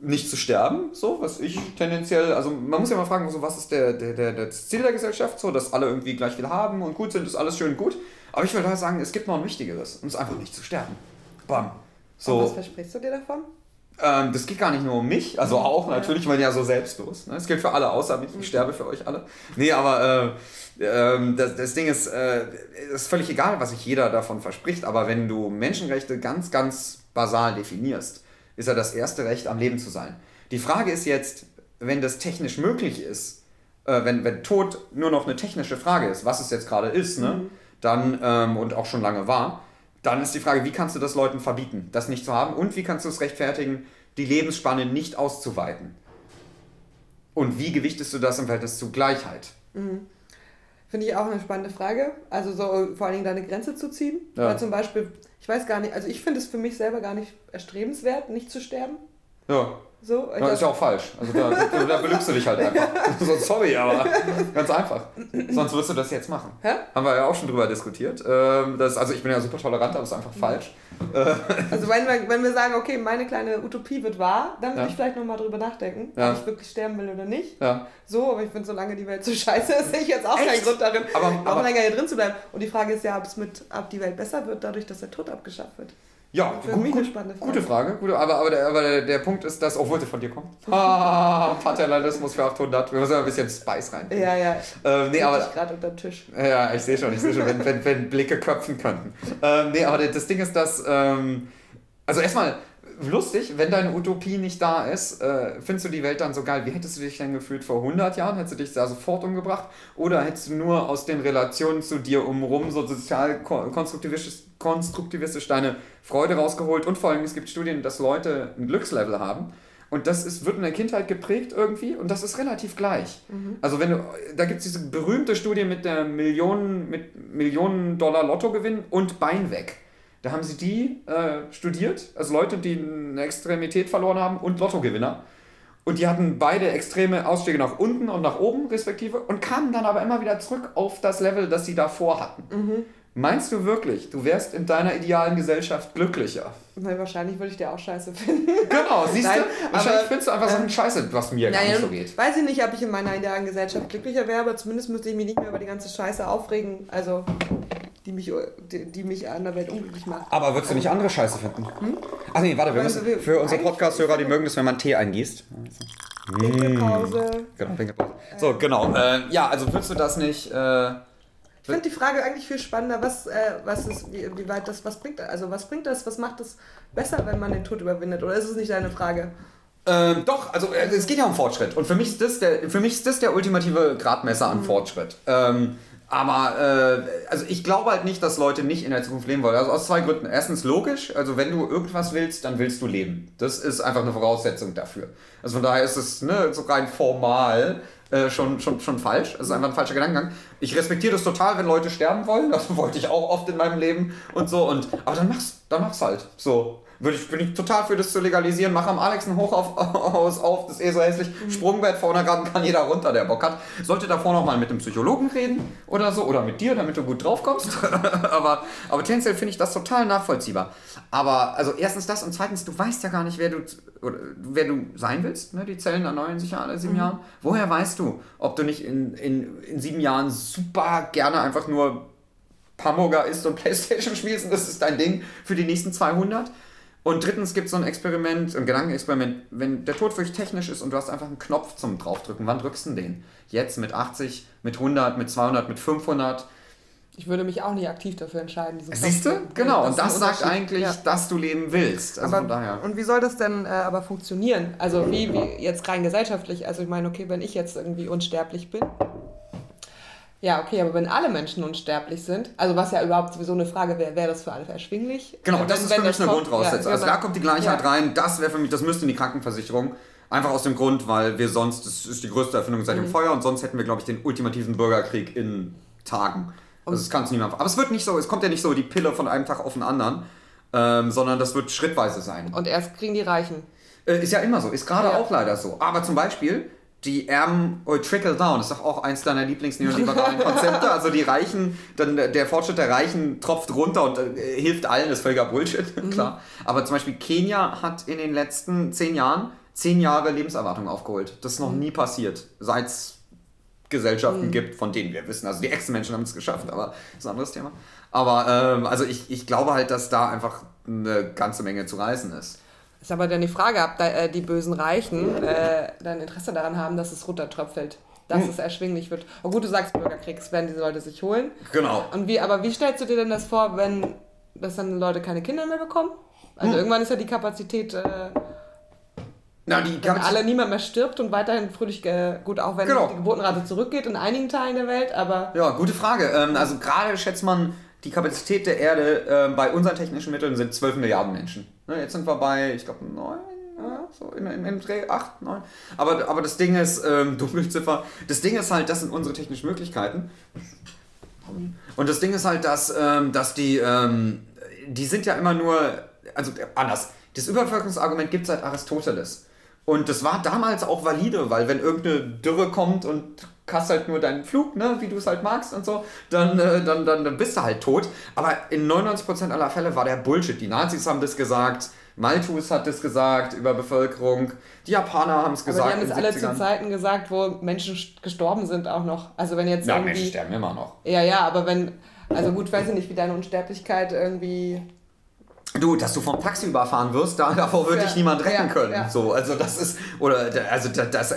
nicht zu sterben, so, was ich tendenziell, also man muss ja mal fragen, so, was ist der, der, der, das Ziel der Gesellschaft, so, dass alle irgendwie gleich viel haben und gut sind, ist alles schön gut. Aber ich würde halt sagen, es gibt noch ein Wichtigeres, und es einfach nicht zu sterben. Bam. So. Und was versprichst du dir davon? Ähm, das geht gar nicht nur um mich, also auch ja. natürlich, ich ja so selbstlos. Ne? Es gilt für alle, außer mich, ich mhm. sterbe für euch alle. Nee, aber äh, äh, das, das Ding ist, äh, ist völlig egal, was sich jeder davon verspricht, aber wenn du Menschenrechte ganz, ganz basal definierst, ist ja das erste Recht, am Leben zu sein. Die Frage ist jetzt, wenn das technisch möglich ist, äh, wenn, wenn Tod nur noch eine technische Frage ist, was es jetzt gerade ist, ne? Mhm. Dann ähm, und auch schon lange war, dann ist die Frage, wie kannst du das Leuten verbieten, das nicht zu haben und wie kannst du es rechtfertigen, die Lebensspanne nicht auszuweiten? Und wie gewichtest du das im Verhältnis zu Gleichheit? Mhm. Finde ich auch eine spannende Frage. Also so vor allen Dingen deine Grenze zu ziehen. Ja. Weil zum Beispiel, ich weiß gar nicht, also ich finde es für mich selber gar nicht erstrebenswert, nicht zu sterben. Ja. So, ja, ist ja auch falsch. Also da, da, da belügst du dich halt einfach. so, sorry, aber ganz einfach. Sonst wirst du das jetzt machen. Hä? Haben wir ja auch schon drüber diskutiert. Ähm, das, also ich bin ja super tolerant, aber es ist einfach mhm. falsch. also wenn wir, wenn wir sagen, okay, meine kleine Utopie wird wahr, dann würde ja. ich vielleicht nochmal drüber nachdenken, ja. ob ich wirklich sterben will oder nicht. Ja. So, aber ich finde, solange die Welt so scheiße ist, sehe ich jetzt auch Echt? keinen Grund darin, aber, aber, noch länger hier drin zu bleiben. Und die Frage ist ja, ob es mit, ob die Welt besser wird, dadurch, dass der Tod abgeschafft wird. Ja, für gut, mich eine spannende Frage. Gute Frage. Gute, aber, aber, der, aber der, der Punkt ist, dass, obwohl sie von dir kommt. Ah, Paternalismus für 800. Wir müssen ein bisschen Spice rein. Ja, ja. Ähm, nee, aber, gerade unter dem Tisch. Ja, ich sehe schon, ich sehe schon, wenn, wenn, wenn Blicke köpfen könnten. Ähm, nee, aber das Ding ist, dass, ähm, also erstmal, lustig, wenn deine Utopie nicht da ist, äh, findest du die Welt dann so geil. Wie hättest du dich denn gefühlt vor 100 Jahren? Hättest du dich da sofort umgebracht? Oder hättest du nur aus den Relationen zu dir umrum so sozial konstruktivistisch, konstruktivistisch deine Freude rausgeholt? Und vor allem, es gibt Studien, dass Leute ein Glückslevel haben. Und das ist, wird in der Kindheit geprägt irgendwie und das ist relativ gleich. Mhm. Also wenn du, da gibt es diese berühmte Studie mit der Millionen, mit Millionen Dollar Lottogewinn und Bein weg. Da haben sie die äh, studiert, also Leute, die eine Extremität verloren haben und Lottogewinner. Und die hatten beide extreme Ausstiege nach unten und nach oben, respektive, und kamen dann aber immer wieder zurück auf das Level, das sie davor hatten. Mhm. Meinst du wirklich, du wärst in deiner idealen Gesellschaft glücklicher? Weil wahrscheinlich würde ich dir auch scheiße finden. Genau, siehst Nein, du? Wahrscheinlich aber, findest du einfach so einen Scheiße, was mir naja, gar nicht so geht. Weiß ich nicht, ob ich in meiner idealen Gesellschaft glücklicher wäre, aber zumindest müsste ich mich nicht mehr über die ganze Scheiße aufregen. Also die mich, die, die mich an der Welt unglücklich macht. Aber würdest du nicht andere Scheiße finden? Hm? Ach nee, warte, wir müssen, für unsere Podcast-Hörer, die mögen das, wenn man Tee eingießt. Pinkelpause. Genau, Pinkelpause. So, genau. Äh, ja, also würdest du das nicht... Äh, ich finde die Frage eigentlich viel spannender, was, äh, was ist, wie, wie weit das, was bringt also was bringt das, was macht es besser, wenn man den Tod überwindet? Oder ist es nicht deine Frage? Ähm, doch, also äh, es geht ja um Fortschritt. Und für mich ist das der, für mich ist das der ultimative Gradmesser an mhm. Fortschritt. Ähm, aber äh, also ich glaube halt nicht, dass Leute nicht in der Zukunft leben wollen. Also aus zwei Gründen. Erstens logisch, also wenn du irgendwas willst, dann willst du leben. Das ist einfach eine Voraussetzung dafür. Also von daher ist es ne, so rein formal äh, schon, schon, schon falsch. Das ist einfach ein falscher Gedankengang. Ich respektiere das total, wenn Leute sterben wollen. Das wollte ich auch oft in meinem Leben und so. Und, aber dann mach's, dann mach's halt. So. Würde ich, bin ich total für das zu legalisieren. Mach am Alex ein Hochhaus auf, das ist eh so hässlich. Mhm. Sprungbett vorne gerade kann jeder runter, der Bock hat. Sollte davor noch mal mit einem Psychologen reden oder so. Oder mit dir, damit du gut drauf kommst. aber, aber tendenziell finde ich das total nachvollziehbar. Aber also erstens das und zweitens, du weißt ja gar nicht, wer du, oder, wer du sein willst. Ne? Die Zellen erneuern sich ja alle sieben mhm. Jahren. Woher weißt du, ob du nicht in, in, in sieben Jahren super gerne einfach nur Hamburger isst und Playstation spielst und das ist dein Ding für die nächsten 200? Und drittens gibt es so ein Experiment, ein Gedankenexperiment, wenn der Tod wirklich technisch ist und du hast einfach einen Knopf zum draufdrücken, wann drückst du den? Jetzt mit 80, mit 100, mit 200, mit 500? Ich würde mich auch nicht aktiv dafür entscheiden. Siehst du? Genau, und das sagt eigentlich, ja. dass du leben willst. Also aber, von daher. Und wie soll das denn äh, aber funktionieren? Also wie, wie jetzt rein gesellschaftlich? Also ich meine, okay, wenn ich jetzt irgendwie unsterblich bin, ja, okay, aber wenn alle Menschen unsterblich sind, also was ja überhaupt sowieso eine Frage wäre, wäre das für alle erschwinglich? Genau, das ist für mich eine Grundvoraussetzung. Ja, also da kommt die Gleichheit ja. rein, das wäre für mich, das müsste in die Krankenversicherung. Einfach aus dem Grund, weil wir sonst, das ist die größte Erfindung seit mhm. dem Feuer und sonst hätten wir, glaube ich, den ultimativen Bürgerkrieg in Tagen. Also das kannst du niemand. Aber es wird nicht so, es kommt ja nicht so die Pille von einem Tag auf den anderen, ähm, sondern das wird schrittweise sein. Und erst kriegen die Reichen. Äh, ist ja immer so, ist gerade ja. auch leider so. Aber zum Beispiel, die Ärmen, oh, Trickle Down ist doch auch eins deiner Lieblingsneoliberalen Konzepte. Also die Reichen, dann der Fortschritt der Reichen tropft runter und äh, hilft allen, das ist völliger Bullshit, mhm. klar. Aber zum Beispiel Kenia hat in den letzten zehn Jahren zehn Jahre Lebenserwartung aufgeholt. Das ist noch mhm. nie passiert, seit es Gesellschaften mhm. gibt, von denen wir wissen. Also die Ex-Menschen haben es geschafft, aber das ist ein anderes Thema. Aber ähm, also ich, ich glaube halt, dass da einfach eine ganze Menge zu reißen ist. Ist aber dann die Frage, ob da, äh, die bösen Reichen äh, dann Interesse daran haben, dass es runtertröpfelt. Dass hm. es erschwinglich wird. Oh gut, du sagst Bürgerkrieg, das werden die Leute sich holen. Genau. Und wie, aber wie stellst du dir denn das vor, wenn dass dann Leute keine Kinder mehr bekommen? Also hm. irgendwann ist ja die Kapazität. Äh, na, die wenn alle niemand mehr stirbt und weiterhin fröhlich, äh, gut, auch wenn genau. die Geburtenrate zurückgeht in einigen Teilen der Welt, aber. Ja, gute Frage. Ähm, also gerade schätzt man, die Kapazität der Erde äh, bei unseren technischen Mitteln sind 12 Milliarden Menschen. Ne, jetzt sind wir bei, ich glaube, 9, ja, so im, im, im Dreh 8, 9. Aber, aber das Ding ist, ähm, Dunkelziffer, das Ding ist halt, das sind unsere technischen Möglichkeiten. Und das Ding ist halt, dass, ähm, dass die, ähm, die sind ja immer nur, also anders. Das Überbevölkerungsargument gibt es seit Aristoteles. Und das war damals auch valide, weil wenn irgendeine Dürre kommt und hast halt nur deinen Flug, ne, wie du es halt magst und so, dann, äh, dann, dann, dann bist du halt tot. Aber in 99% aller Fälle war der Bullshit. Die Nazis haben das gesagt, Malthus hat das gesagt über Bevölkerung, die Japaner haben es gesagt. Aber die haben es alle zu Zeiten gesagt, wo Menschen gestorben sind auch noch. Also wenn jetzt ja. Menschen sterben immer noch. Ja, ja, aber wenn... Also gut, weiß ich nicht, wie deine Unsterblichkeit irgendwie Du, dass du vom Taxi überfahren wirst, da, davor würde ja, niemand retten ja, können. Ja. So, also das ist, oder also das, das,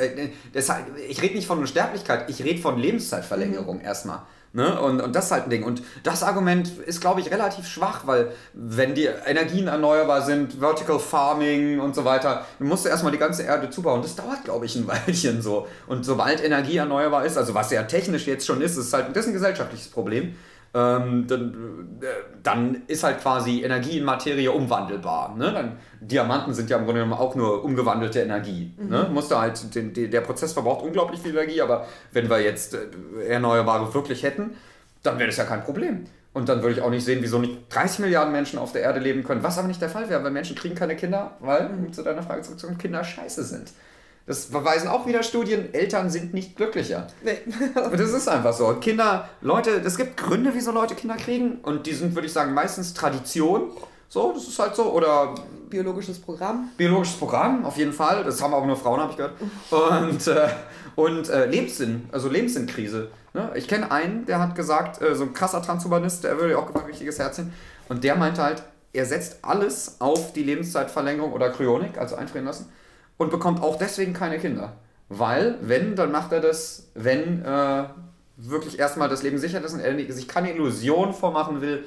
das ich rede nicht von Unsterblichkeit, ich rede von Lebenszeitverlängerung mhm. erstmal. Ne? Und, und das ist halt ein Ding. Und das Argument ist, glaube ich, relativ schwach, weil wenn die Energien erneuerbar sind, Vertical Farming und so weiter, dann musst du erstmal die ganze Erde zubauen. Das dauert, glaube ich, ein Weilchen so. Und sobald Energie erneuerbar ist, also was ja technisch jetzt schon ist, ist halt das ist ein gesellschaftliches Problem ähm, dann, äh, dann ist halt quasi Energie in Materie umwandelbar. Ne? Dann, Diamanten sind ja im Grunde genommen auch nur umgewandelte Energie. Mhm. Ne? Musste halt, den, der Prozess verbraucht unglaublich viel Energie, aber wenn wir jetzt äh, Erneuerbare wirklich hätten, dann wäre das ja kein Problem. Und dann würde ich auch nicht sehen, wieso nicht 30 Milliarden Menschen auf der Erde leben können, was aber nicht der Fall wäre, weil Menschen kriegen keine Kinder, weil, um zu deiner Frage zurückzukommen, Kinder scheiße sind. Das beweisen auch wieder Studien, Eltern sind nicht glücklicher. Nee. und das ist einfach so. Kinder, Leute, es gibt Gründe, wieso Leute Kinder kriegen und die sind, würde ich sagen, meistens Tradition. So, das ist halt so. Oder biologisches Programm. Biologisches Programm, auf jeden Fall. Das haben auch nur Frauen, habe ich gehört. Und, äh, und äh, Lebenssinn, also Lebensinnkrise. Ne? Ich kenne einen, der hat gesagt, äh, so ein krasser Transhumanist, der würde ja auch gefragt, richtiges Herzchen. Und der meinte halt, er setzt alles auf die Lebenszeitverlängerung oder Kryonik, also einfrieren lassen und bekommt auch deswegen keine Kinder. Weil, wenn, dann macht er das, wenn äh, wirklich erstmal das Leben sicher ist und er sich keine Illusion vormachen will,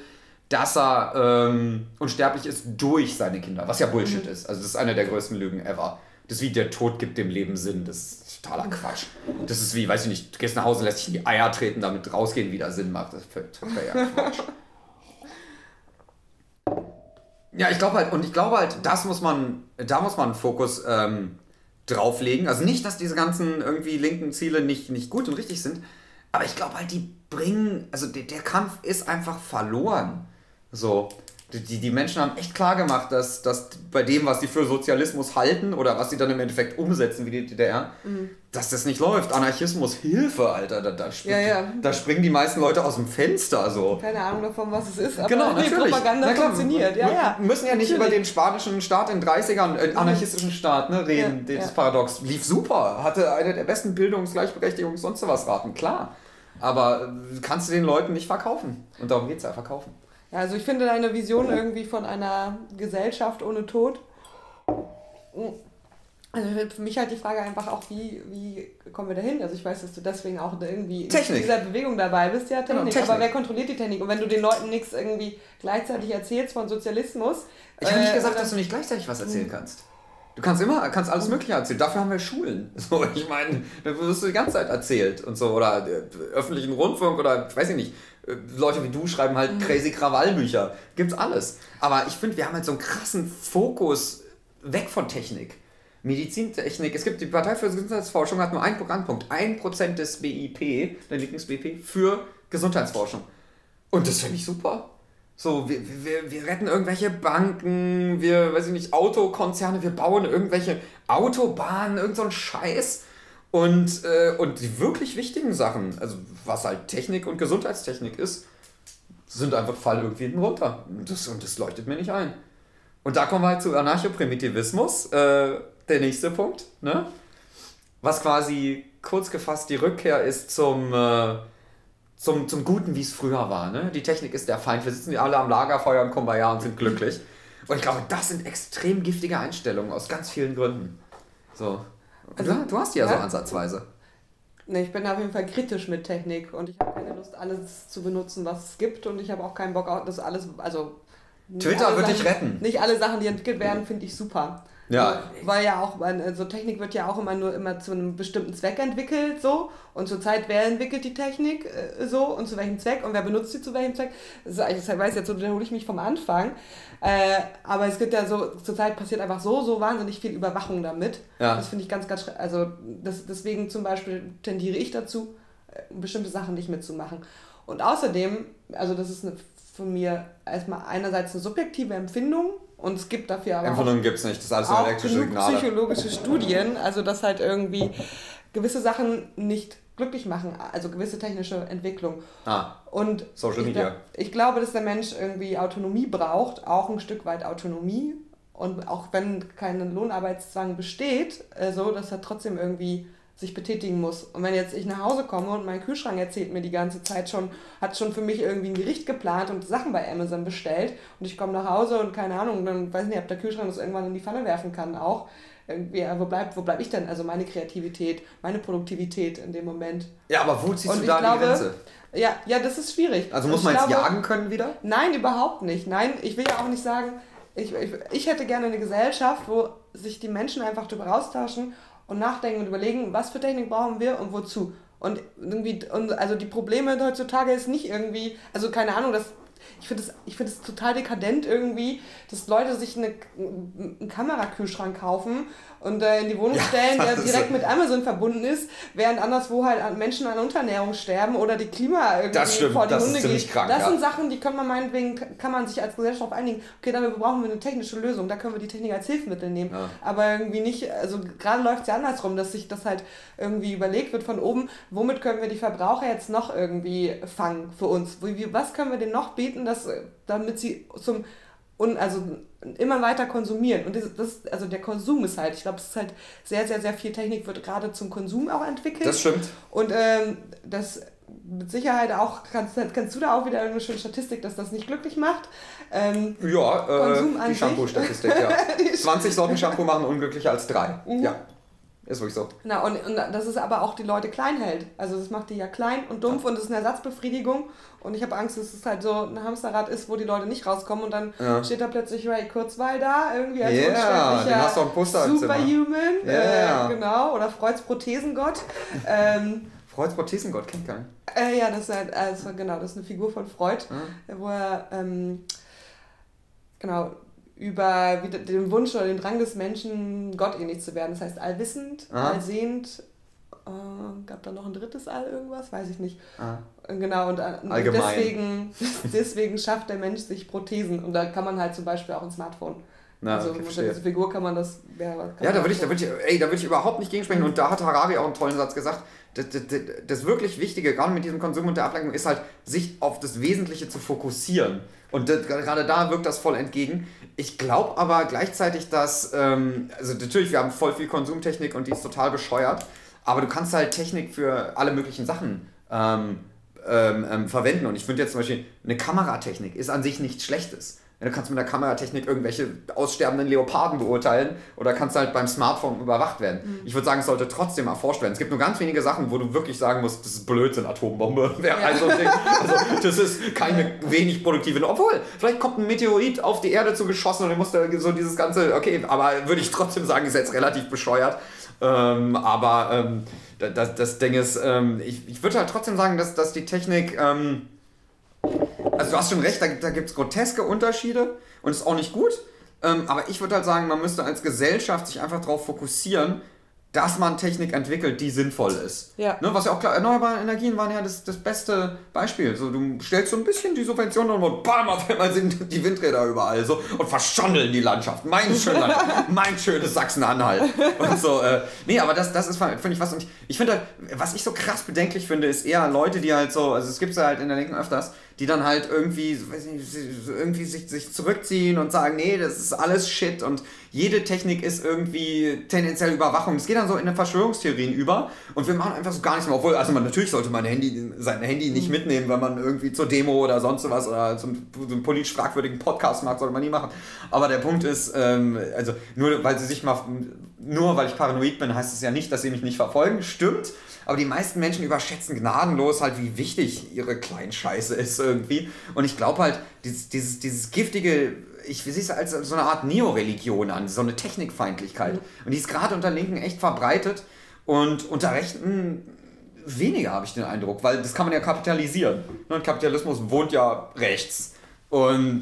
dass er ähm, unsterblich ist durch seine Kinder, was ja Bullshit mhm. ist. Also das ist eine der größten Lügen ever. Das ist wie der Tod gibt dem Leben Sinn. Das ist totaler Quatsch. Das ist wie, weiß ich nicht, du gehst nach Hause, lässt dich in die Eier treten, damit rausgehen wieder Sinn macht. Das ist ja Quatsch. Ja, ich glaube halt, und ich glaube halt, das muss man, da muss man Fokus ähm, drauflegen. Also nicht, dass diese ganzen irgendwie linken Ziele nicht, nicht gut und richtig sind, aber ich glaube halt, die bringen, also der, der Kampf ist einfach verloren. So. Die, die Menschen haben echt klar gemacht, dass, dass bei dem, was sie für Sozialismus halten oder was sie dann im Endeffekt umsetzen wie die DDR, mhm. dass das nicht läuft. Anarchismus, Hilfe, Alter. Da, da, spring, ja, ja. da springen die meisten Leute aus dem Fenster. So. Keine Ahnung davon, was es ist, aber genau, die natürlich. Propaganda klar, funktioniert. Ja, ja. Wir müssen ja nicht natürlich. über den spanischen Staat in 30ern, äh, anarchistischen Staat, ne, reden. Ja, das Paradox lief super. Hatte eine der besten Bildungs-, Gleichberechtigungs-, sonst was Raten, klar. Aber kannst du den Leuten nicht verkaufen. Und darum geht es ja, verkaufen. Ja, also ich finde deine Vision irgendwie von einer Gesellschaft ohne Tod. Also für mich halt die Frage einfach auch, wie, wie kommen wir dahin? Also ich weiß, dass du deswegen auch irgendwie Technik. in dieser Bewegung dabei bist, ja, Technik. Genau, Technik. Aber wer kontrolliert die Technik? Und wenn du den Leuten nichts irgendwie gleichzeitig erzählst von Sozialismus. Ich habe nicht äh, gesagt, dass du nicht gleichzeitig was erzählen kannst. Du kannst immer, kannst alles Mögliche erzählen. Dafür haben wir Schulen. So, ich meine, da wirst du die ganze Zeit erzählt und so. Oder äh, öffentlichen Rundfunk oder weiß ich nicht. Äh, Leute wie du schreiben halt mhm. crazy Krawallbücher. Gibt's alles. Aber ich finde, wir haben halt so einen krassen Fokus weg von Technik. Medizintechnik, es gibt die Partei für Gesundheitsforschung hat nur einen Programmpunkt, ein Prozent des BIP, der Lieblings-BIP, für Gesundheitsforschung. Und das finde ich super. So, wir, wir, wir retten irgendwelche Banken, wir, weiß ich nicht, Autokonzerne, wir bauen irgendwelche Autobahnen, irgend so ein Scheiß. Und, äh, und die wirklich wichtigen Sachen, also was halt Technik und Gesundheitstechnik ist, sind einfach Fall irgendwie hinten runter. Und das, und das leuchtet mir nicht ein. Und da kommen wir halt zu Anarchoprimitivismus, äh, der nächste Punkt, ne? Was quasi kurz gefasst die Rückkehr ist zum, äh, zum, zum Guten, wie es früher war. Ne? Die Technik ist der Feind. Wir sitzen alle am Lagerfeuer und kommen bei Jahr und sind glücklich. Und ich glaube, das sind extrem giftige Einstellungen aus ganz vielen Gründen. So. Also, du, du hast die ja, ja so ansatzweise. Ne, ich bin auf jeden Fall kritisch mit Technik und ich habe keine Lust, alles zu benutzen, was es gibt und ich habe auch keinen Bock, das alles, also... Twitter würde dich retten. Nicht alle Sachen, die entwickelt werden, finde ich super. Ja. Weil ja auch, also Technik wird ja auch immer nur immer zu einem bestimmten Zweck entwickelt, so. Und zurzeit, wer entwickelt die Technik, äh, so, und zu welchem Zweck und wer benutzt sie zu welchem Zweck. Das ist, ich weiß jetzt, so wiederhole ich mich vom Anfang. Äh, aber es gibt ja so, zurzeit passiert einfach so, so wahnsinnig viel Überwachung damit. Ja. Das finde ich ganz, ganz, also das, deswegen zum Beispiel tendiere ich dazu, äh, bestimmte Sachen nicht mitzumachen. Und außerdem, also das ist eine, von mir erstmal einerseits eine subjektive Empfindung, und es gibt dafür aber Empfindungen gibt es nicht, das ist alles nur elektrische Signale. psychologische Studien, also dass halt irgendwie gewisse Sachen nicht glücklich machen, also gewisse technische Entwicklung. Ah, und Social ich Media. Ich glaube, dass der Mensch irgendwie Autonomie braucht, auch ein Stück weit Autonomie. Und auch wenn kein Lohnarbeitszwang besteht, äh, so, dass er trotzdem irgendwie sich betätigen muss. Und wenn jetzt ich nach Hause komme und mein Kühlschrank erzählt mir die ganze Zeit schon, hat schon für mich irgendwie ein Gericht geplant und Sachen bei Amazon bestellt und ich komme nach Hause und keine Ahnung, dann weiß ich nicht, ob der Kühlschrank das irgendwann in die Pfanne werfen kann auch. Irgendwie, wo bleibt wo bleib ich denn? Also meine Kreativität, meine Produktivität in dem Moment. Ja, aber wo ziehst und du da glaube, die Grenze? Ja, ja, das ist schwierig. Also muss man jetzt glaube, jagen können wieder? Nein, überhaupt nicht. Nein, ich will ja auch nicht sagen, ich, ich, ich hätte gerne eine Gesellschaft, wo sich die Menschen einfach darüber austauschen und nachdenken und überlegen, was für Technik brauchen wir und wozu. Und irgendwie, und also die Probleme heutzutage ist nicht irgendwie, also keine Ahnung, das ich finde es find total dekadent irgendwie, dass Leute sich eine, einen Kamerakühlschrank kaufen und äh, in die Wohnung ja, stellen, der direkt so. mit Amazon verbunden ist, während anderswo halt Menschen an Unterernährung sterben oder die Klima irgendwie das stimmt, vor die das Hunde ist geht. Krank, das ja. sind Sachen, die kann man meinetwegen, kann man sich als Gesellschaft einigen, okay, dafür brauchen wir eine technische Lösung, da können wir die Technik als Hilfsmittel nehmen. Ja. Aber irgendwie nicht, also gerade läuft es ja andersrum, dass sich das halt irgendwie überlegt wird von oben, womit können wir die Verbraucher jetzt noch irgendwie fangen für uns? Was können wir denen noch bieten, dass, damit sie zum und also immer weiter konsumieren. Und das, das, also der Konsum ist halt, ich glaube, es ist halt sehr, sehr, sehr viel Technik wird gerade zum Konsum auch entwickelt. Das stimmt. Und ähm, das mit Sicherheit auch, kannst, kannst du da auch wieder eine schöne Statistik, dass das nicht glücklich macht. Ähm, ja, äh, die Shampoo-Statistik, ja. 20 Sorten Shampoo machen unglücklicher als drei. Mhm. Ja. Ist wirklich so. Na, und, und das ist aber auch die Leute klein hält. Also das macht die ja klein und dumpf ja. und das ist eine Ersatzbefriedigung. Und ich habe Angst, dass es halt so ein Hamsterrad ist, wo die Leute nicht rauskommen und dann ja. steht da plötzlich Ray Kurzweil da, irgendwie als yeah, den hast du ein Poster Superhuman. Yeah. Äh, genau, oder Freuds Prothesengott. ähm, Freuds Prothesengott kennt keinen. Äh, ja, das ist halt, also genau, das ist eine Figur von Freud, mhm. wo er ähm, genau über den Wunsch oder den Drang des Menschen, Gott ähnlich zu werden. Das heißt, allwissend, Aha. allsehend äh, gab da noch ein drittes All irgendwas, weiß ich nicht. Ah. Genau, und, äh, und deswegen, deswegen schafft der Mensch sich Prothesen. Und da kann man halt zum Beispiel auch ein Smartphone. Na, also okay, mit dieser Figur kann man das. Ja, ja da würde ich, da würd ich, ey, da würd ich überhaupt nicht gegensprechen. Und da hat Harari auch einen tollen Satz gesagt. Das, das, das wirklich Wichtige, gerade mit diesem Konsum und der Ablenkung, ist halt, sich auf das Wesentliche zu fokussieren. Und das, gerade da wirkt das voll entgegen. Ich glaube aber gleichzeitig, dass, ähm, also natürlich, wir haben voll viel Konsumtechnik und die ist total bescheuert, aber du kannst halt Technik für alle möglichen Sachen ähm, ähm, ähm verwenden. Und ich finde jetzt zum Beispiel, eine Kameratechnik ist an sich nichts Schlechtes. Du kannst mit der Kameratechnik irgendwelche aussterbenden Leoparden beurteilen oder kannst halt beim Smartphone überwacht werden. Mhm. Ich würde sagen, es sollte trotzdem erforscht werden. Es gibt nur ganz wenige Sachen, wo du wirklich sagen musst, das ist Blödsinn, Atombombe. Ja. Also, also, das ist keine wenig produktive. Obwohl, vielleicht kommt ein Meteorit auf die Erde zugeschossen und du musst so dieses ganze, okay, aber würde ich trotzdem sagen, ist jetzt relativ bescheuert. Ähm, aber ähm, das, das Ding ist, ähm, ich, ich würde halt trotzdem sagen, dass, dass die Technik ähm, also du hast schon recht, da, da gibt es groteske Unterschiede und ist auch nicht gut. Ähm, aber ich würde halt sagen, man müsste als Gesellschaft sich einfach darauf fokussieren, dass man Technik entwickelt, die sinnvoll ist. Ja. Ne, was ja auch klar, erneuerbare Energien waren ja das, das beste Beispiel. So, du stellst so ein bisschen die Subventionen und bam, auf einmal sind die Windräder überall so und verschandeln die Landschaft. Mein schöner, mein schönes Sachsen-Anhalt. Und so, äh, nee, aber das, das ist, finde ich, was. Und ich, ich finde halt, was ich so krass bedenklich finde, ist eher Leute, die halt so, also es gibt es ja halt in der Linken öfters, die dann halt irgendwie, weiß nicht, irgendwie sich, sich zurückziehen und sagen, nee, das ist alles Shit und jede Technik ist irgendwie tendenziell Überwachung. Es geht dann so in eine Verschwörungstheorien über und wir machen einfach so gar nichts mehr. Obwohl, also man, natürlich sollte man Handy, sein Handy nicht mhm. mitnehmen, wenn man irgendwie zur Demo oder sonst was oder zum, zum politisch fragwürdigen Podcast macht, sollte man nie machen. Aber der Punkt ist, ähm, also nur weil sie sich mal, nur weil ich paranoid bin, heißt es ja nicht, dass sie mich nicht verfolgen. Stimmt. Aber die meisten Menschen überschätzen gnadenlos halt, wie wichtig ihre Kleinscheiße ist irgendwie. Und ich glaube halt, dieses, dieses, dieses giftige, ich sehe es als so eine Art Neoreligion an, so eine Technikfeindlichkeit. Mhm. Und die ist gerade unter Linken echt verbreitet und unter Rechten weniger, habe ich den Eindruck, weil das kann man ja kapitalisieren. Und Kapitalismus wohnt ja rechts. Und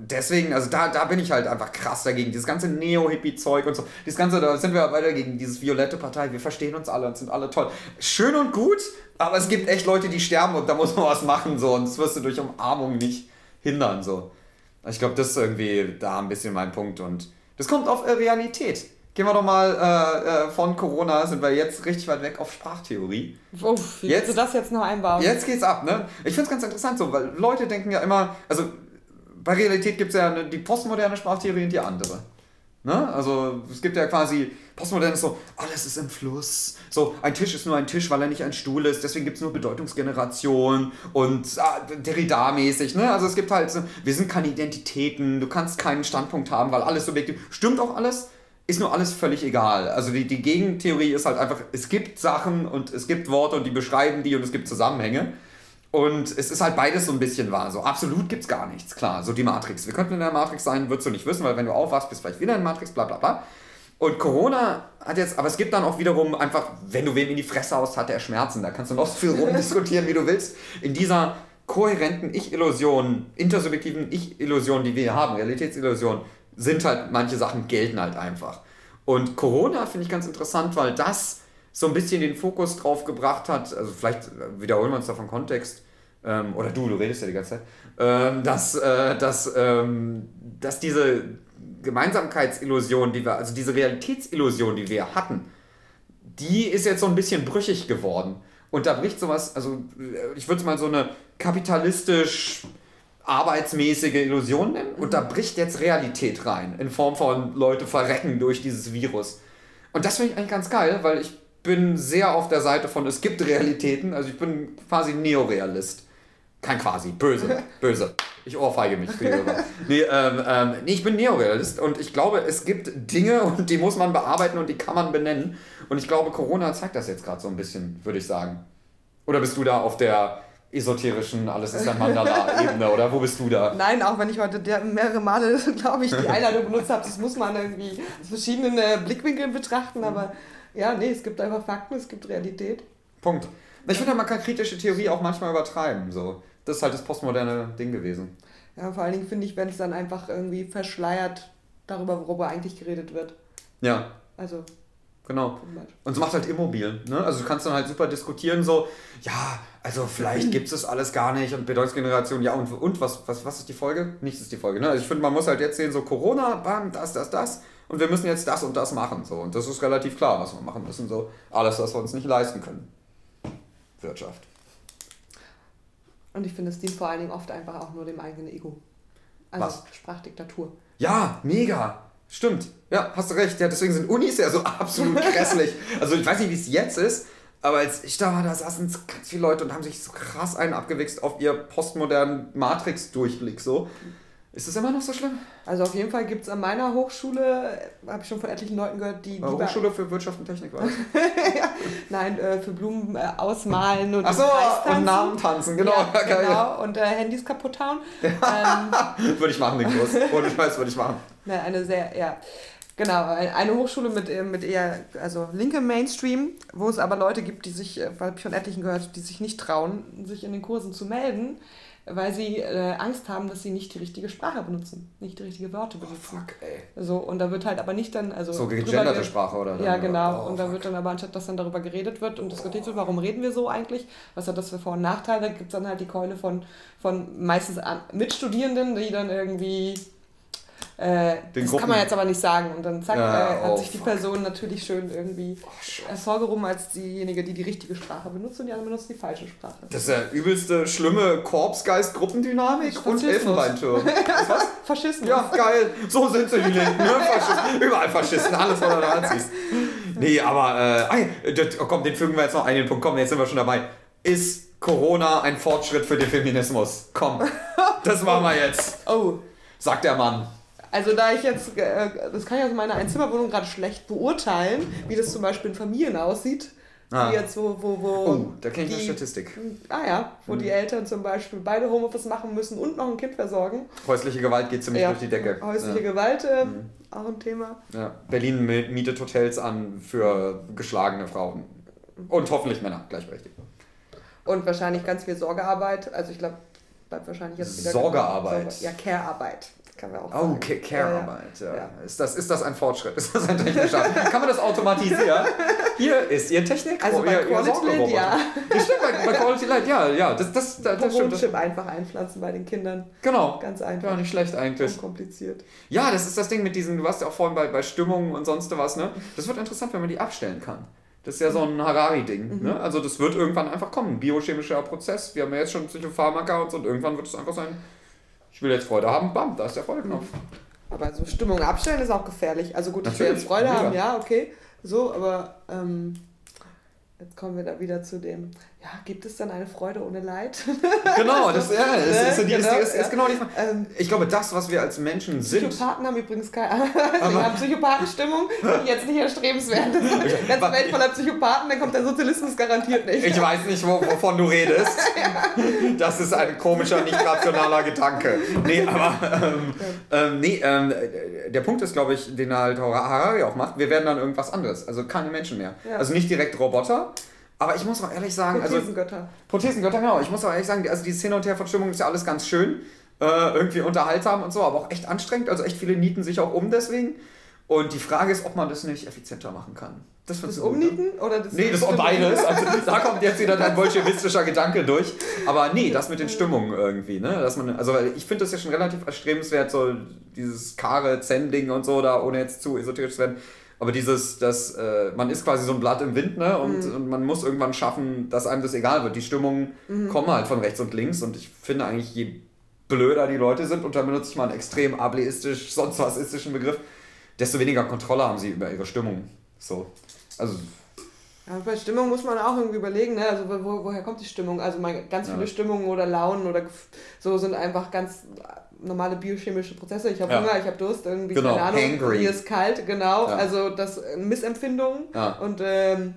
deswegen, also da, da bin ich halt einfach krass dagegen. Dieses ganze Neo-Hippie-Zeug und so. Dieses ganze, da sind wir weiter gegen dieses violette Partei. Wir verstehen uns alle und sind alle toll. Schön und gut, aber es gibt echt Leute, die sterben und da muss man was machen. So. Und das wirst du durch Umarmung nicht hindern. So. Ich glaube, das ist irgendwie da ein bisschen mein Punkt. Und das kommt auf äh, Realität. Gehen wir doch mal äh, äh, von Corona, sind wir jetzt richtig weit weg auf Sprachtheorie. Uff, wie jetzt, du das jetzt noch einbauen? Jetzt geht's ab, ne? Ich finde es ganz interessant so, weil Leute denken ja immer, also bei Realität gibt es ja eine, die postmoderne Sprachtheorie und die andere. Ne? Also es gibt ja quasi, postmodern ist so, alles ist im Fluss. So, ein Tisch ist nur ein Tisch, weil er nicht ein Stuhl ist, deswegen gibt es nur Bedeutungsgeneration und ah, Derrida-mäßig. Ne? Also es gibt halt, so, wir sind keine Identitäten, du kannst keinen Standpunkt haben, weil alles subjektiv. Stimmt auch alles, ist nur alles völlig egal. Also die, die Gegentheorie ist halt einfach, es gibt Sachen und es gibt Worte und die beschreiben die und es gibt Zusammenhänge. Und es ist halt beides so ein bisschen wahr. So absolut gibt es gar nichts, klar. So die Matrix. Wir könnten in der Matrix sein, würdest du nicht wissen, weil wenn du aufwachst, bist du vielleicht wieder in der Matrix, bla bla bla. Und Corona hat jetzt, aber es gibt dann auch wiederum einfach, wenn du wem in die Fresse haust, hat der Schmerzen. Da kannst du noch so viel rumdiskutieren, wie du willst. In dieser kohärenten Ich-Illusion, intersubjektiven Ich-Illusion, die wir hier haben, Realitätsillusion, sind halt manche Sachen gelten halt einfach. Und Corona finde ich ganz interessant, weil das so ein bisschen den Fokus drauf gebracht hat, also vielleicht wiederholen wir uns da vom Kontext, ähm, oder du, du redest ja die ganze Zeit, ähm, dass, äh, dass, ähm, dass diese Gemeinsamkeitsillusion, die wir, also diese Realitätsillusion, die wir hatten, die ist jetzt so ein bisschen brüchig geworden. Und da bricht sowas, also ich würde es mal so eine kapitalistisch arbeitsmäßige Illusion nennen. Und da bricht jetzt Realität rein, in Form von Leute verrecken durch dieses Virus. Und das finde ich eigentlich ganz geil, weil ich bin sehr auf der Seite von, es gibt Realitäten. Also ich bin quasi Neorealist. Kein quasi, böse, böse. Ich ohrfeige mich nee, ähm, ähm, nee, ich bin Neorealist und ich glaube, es gibt Dinge und die muss man bearbeiten und die kann man benennen. Und ich glaube, Corona zeigt das jetzt gerade so ein bisschen, würde ich sagen. Oder bist du da auf der esoterischen, alles ist ein Mandala-Ebene, oder wo bist du da? Nein, auch wenn ich heute mehrere Male, glaube ich, die Einladung benutzt habe, das muss man irgendwie aus verschiedenen äh, Blickwinkeln betrachten, aber ja, nee, es gibt einfach Fakten, es gibt Realität. Punkt. Ich finde, man kann kritische Theorie auch manchmal übertreiben. So. Das ist halt das postmoderne Ding gewesen. Ja, vor allen Dingen finde ich, wenn es dann einfach irgendwie verschleiert darüber, worüber eigentlich geredet wird. Ja. Also. Genau. Und es macht halt immobil. Ne? Also du kannst dann halt super diskutieren, so, ja, also vielleicht gibt es alles gar nicht und Bedeutungsgeneration, ja, und, und was, was, was ist die Folge? Nichts ist die Folge. Ne? Also ich finde, man muss halt jetzt sehen, so Corona, bam, das, das, das. Und wir müssen jetzt das und das machen. So. Und das ist relativ klar, was wir machen müssen. So. Alles, was wir uns nicht leisten können. Wirtschaft. Und ich finde, es dient vor allen Dingen oft einfach auch nur dem eigenen Ego. Also was? Sprachdiktatur. Ja, mega. Stimmt. Ja, hast du recht. Ja, deswegen sind Unis ja so absolut grässlich. Also ich weiß nicht, wie es jetzt ist, aber als ich da war, da saßen ganz viele Leute und haben sich so krass einen abgewichst auf ihr postmodernen Matrix-Durchblick. So. Ist das immer noch so schlimm? Also auf jeden Fall gibt es an meiner Hochschule, habe ich schon von etlichen Leuten gehört, die... Hochschule für Wirtschaft und Technik war das? ja, nein, äh, für Blumen äh, ausmalen und Ach so, und Namen tanzen, genau. Ja, genau, und äh, Handys kaputt hauen. ähm, würde ich machen, den Kurs. Ohne Scheiß würde ich machen. Na, eine sehr, ja... Genau, eine Hochschule mit, äh, mit eher, also linkem Mainstream, wo es aber Leute gibt, die sich, äh, habe ich von etlichen gehört, die sich nicht trauen, sich in den Kursen zu melden, weil sie äh, Angst haben, dass sie nicht die richtige Sprache benutzen, nicht die richtige Worte oh, benutzen. Oh, fuck, ey. So, und da wird halt aber nicht dann, also... So gegenderte Sprache, oder? Ja, genau. Oh, und da fuck. wird dann aber, anstatt dass dann darüber geredet wird und diskutiert wird, warum reden wir so eigentlich, was hat das für Vor- und Nachteile, gibt es dann halt die Keule von, von meistens Mitstudierenden, die dann irgendwie äh, das Gruppen. kann man jetzt aber nicht sagen. Und dann zack, ja, äh, hat oh, sich die fuck. Person natürlich schön irgendwie oh, hervorgehoben als diejenige, die die richtige Sprache benutzt und die andere benutzt die falsche Sprache. Das ist ja übelste, schlimme Korpsgeist-Gruppendynamik und Elfenbeinturm. was? Faschismus. Ja, geil. So sind sie die Linken. Ne? Faschisten. Überall Faschisten, alles voller Nazis. Nee, aber, äh, oh, komm, den fügen wir jetzt noch einen Punkt. Komm, jetzt sind wir schon dabei. Ist Corona ein Fortschritt für den Feminismus? Komm, das machen wir jetzt. Oh. Sagt der Mann. Also da ich jetzt, äh, das kann ich aus meiner Einzimmerwohnung gerade schlecht beurteilen, wie das zum Beispiel in Familien aussieht. Ah. jetzt wo, wo, wo oh, da kenne ich die, eine Statistik. Ah ja, wo mhm. die Eltern zum Beispiel beide Homeoffice machen müssen und noch ein Kind versorgen. Häusliche Gewalt geht ziemlich ja, durch die Decke. Häusliche ja. Gewalt, äh, mhm. auch ein Thema. Ja. Berlin mietet Hotels an für geschlagene Frauen. Und hoffentlich Männer, gleichberechtigt. Und wahrscheinlich ganz viel Sorgearbeit. Also ich glaube, bleibt wahrscheinlich jetzt wieder. Sorgearbeit. Sorge, ja, Care-Arbeit kann man auch oh. Oh, Care-Arbeit. Ja, ja. Ist, das, ist das ein Fortschritt? Ist das ein technischer? kann man das automatisieren? Hier ist Ihr Technik. Also bei Quality Light, ja. Das stimmt, bei, bei Quality Light, ja, ja. Das, das, das, das stimmt. Chip einfach einpflanzen bei den Kindern. Genau. Ganz einfach. Ja, nicht schlecht eigentlich. Unkompliziert. Ja, das ist das Ding mit diesen, du warst ja auch vorhin bei, bei Stimmungen und sonst was, ne? Das wird interessant, wenn man die abstellen kann. Das ist ja so ein Harari-Ding. Mhm. Ne? Also das wird irgendwann einfach kommen. Biochemischer Prozess. Wir haben ja jetzt schon Psychopharmaka und so und irgendwann wird es einfach sein, ich will jetzt Freude haben, bam, da ist der Freudeknopf. Aber so Stimmung abstellen ist auch gefährlich. Also gut, Natürlich, ich will jetzt Freude mega. haben, ja, okay. So, aber ähm, jetzt kommen wir da wieder zu dem, ja, gibt es dann eine Freude ohne Leid? Genau, das, ja, das, ist, ist, genau, ist, ist, genau die Frage. Ähm, ich glaube, das, was wir als Menschen sind. Psychopathen haben übrigens keine also haben Psychopathenstimmung, die jetzt nicht erstrebenswert ist. Ganze Welt voller Psychopathen, dann kommt der Sozialismus garantiert nicht. Ich weiß nicht, wovon du redest. Das ist ein komischer, nicht rationaler Gedanke. Nee, aber ähm, ähm, nee, ähm, der Punkt ist, glaube ich, den halt Harari auch macht, wir werden dann irgendwas anderes. Also keine Menschen mehr. Ja. Also nicht direkt Roboter, aber ich muss auch ehrlich sagen. Also Prothesengötter. Also, Prothesengötter, genau. Ich muss auch ehrlich sagen, also die Szene und her von Stimmung ist ja alles ganz schön. Äh, irgendwie unterhaltsam und so, aber auch echt anstrengend. Also echt viele nieten sich auch um deswegen. Und die Frage ist, ob man das nicht effizienter machen kann. Das, das Umnieten ne? oder das Nee, das ist beides. Also, da kommt jetzt wieder dein bolschewistischer Gedanke durch. Aber nee, das mit den Stimmungen irgendwie. Ne? Dass man, also ich finde das ja schon relativ erstrebenswert, so dieses Kare, Zen-Ding und so, da ohne jetzt zu esoterisch zu werden. Aber dieses, dass äh, man ist quasi so ein Blatt im Wind, ne? Und, mhm. und man muss irgendwann schaffen, dass einem das egal wird. Die Stimmungen mhm. kommen halt von rechts und links und ich finde eigentlich, je blöder die Leute sind, und da benutze ich mal einen extrem ableistisch, sonst was istischen Begriff, desto weniger Kontrolle haben sie über ihre Stimmung. So. Also. Ja, bei Stimmung muss man auch irgendwie überlegen, ne? Also wo, woher kommt die Stimmung? Also man, ganz viele ja. Stimmungen oder Launen oder so sind einfach ganz normale biochemische Prozesse. Ich habe ja. Hunger, ich habe Durst, irgendwie, genau. keine Ahnung, Hangry. mir ist kalt, genau. Ja. Also das äh, Missempfindungen. Ja. Und, ähm,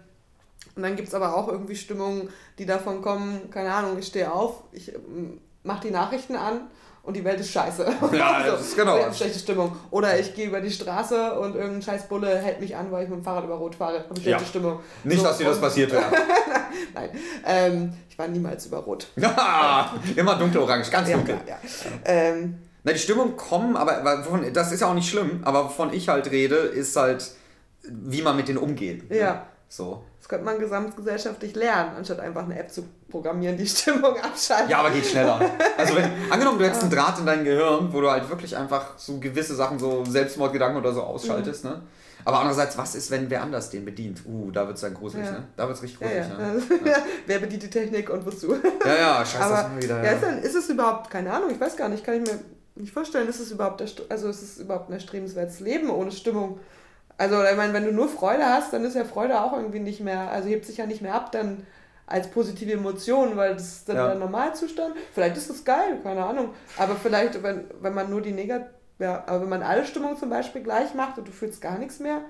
und dann gibt es aber auch irgendwie Stimmungen, die davon kommen, keine Ahnung, ich stehe auf, ich ähm, mache die Nachrichten an und die Welt ist scheiße. Ja, das ist genau. Schlechte Stimmung. Oder ich gehe über die Straße und irgendein scheiß Bulle hält mich an, weil ich mit dem Fahrrad über Rot fahre. Habe schlechte ja. Stimmung. Nicht, so, dass dir das passiert wäre. Nein. Ähm, ich war niemals über Rot. Immer dunkelorange, ganz dunkel. Ja, ja. Ähm, Na, die Stimmung kommen, aber das ist ja auch nicht schlimm, aber wovon ich halt rede, ist halt wie man mit denen umgeht. Ne? Ja. So. Das könnte man gesamtgesellschaftlich lernen, anstatt einfach eine App zu programmieren, die Stimmung abschaltet. Ja, aber geht schneller. Also wenn, angenommen, du hättest einen Draht in dein Gehirn, wo du halt wirklich einfach so gewisse Sachen, so Selbstmordgedanken oder so ausschaltest, mhm. ne? Aber andererseits, was ist, wenn wer anders den bedient? Uh, da wird es dann gruselig, ja. ne? Da wird es richtig gruselig, ja, ja. ne? wer bedient die Technik und wozu? Ja, ja, scheiße, aber, das wieder. Ja, ist, dann, ist es überhaupt, keine Ahnung, ich weiß gar nicht, kann ich mir nicht vorstellen, ist es überhaupt, also ist es überhaupt ein erstrebenswertes Leben ohne Stimmung? Also, ich meine, wenn du nur Freude hast, dann ist ja Freude auch irgendwie nicht mehr, also hebt sich ja nicht mehr ab, dann als positive Emotion, weil das ist dann ja. der Normalzustand. Vielleicht ist das geil, keine Ahnung. Aber vielleicht, wenn, wenn man nur die Negat ja, aber wenn man alle Stimmung zum Beispiel gleich macht und du fühlst gar nichts mehr,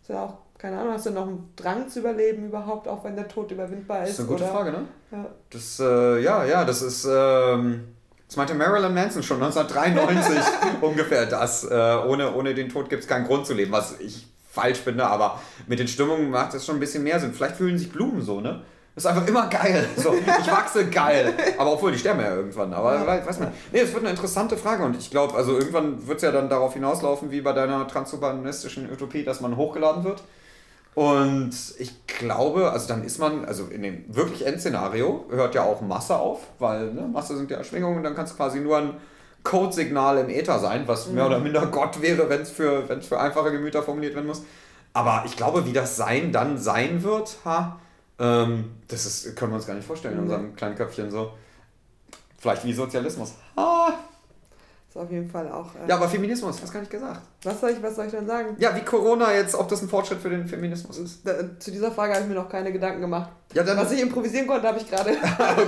ist ja auch, keine Ahnung, hast du noch einen Drang zu überleben überhaupt, auch wenn der Tod überwindbar ist? Das ist eine gute oder? Frage, ne? Ja. Das, äh, ja, ja, das ist, ähm, das meinte Marilyn Manson schon 1993 ungefähr das. Äh, ohne, ohne den Tod gibt es keinen Grund zu leben, was ich falsch finde, aber mit den Stimmungen macht das schon ein bisschen mehr Sinn. Vielleicht fühlen sich Blumen so, ne? Das ist einfach immer geil. So, ich wachse geil. Aber obwohl, die sterben ja irgendwann. Aber ja. weiß man. Nee, es wird eine interessante Frage und ich glaube, also irgendwann wird es ja dann darauf hinauslaufen, wie bei deiner transhumanistischen Utopie, dass man hochgeladen wird. Und ich glaube, also dann ist man, also in dem wirklich Endszenario hört ja auch Masse auf, weil ne, Masse sind ja Schwingungen, dann kannst du quasi nur ein Codesignal im Äther sein, was mehr oder mhm. minder Gott wäre, wenn es für, für einfache Gemüter formuliert werden muss. Aber ich glaube, wie das Sein dann sein wird, ha, ähm, das ist, können wir uns gar nicht vorstellen in unserem kleinen Köpfchen so. Vielleicht wie Sozialismus. Ah. Ist auf jeden Fall auch. Äh, ja, aber Feminismus, was gar nicht gesagt. Was soll, ich, was soll ich denn sagen? Ja, wie Corona jetzt, ob das ein Fortschritt für den Feminismus ist. Da, zu dieser Frage habe ich mir noch keine Gedanken gemacht. Ja, dann was ich improvisieren konnte, habe ich gerade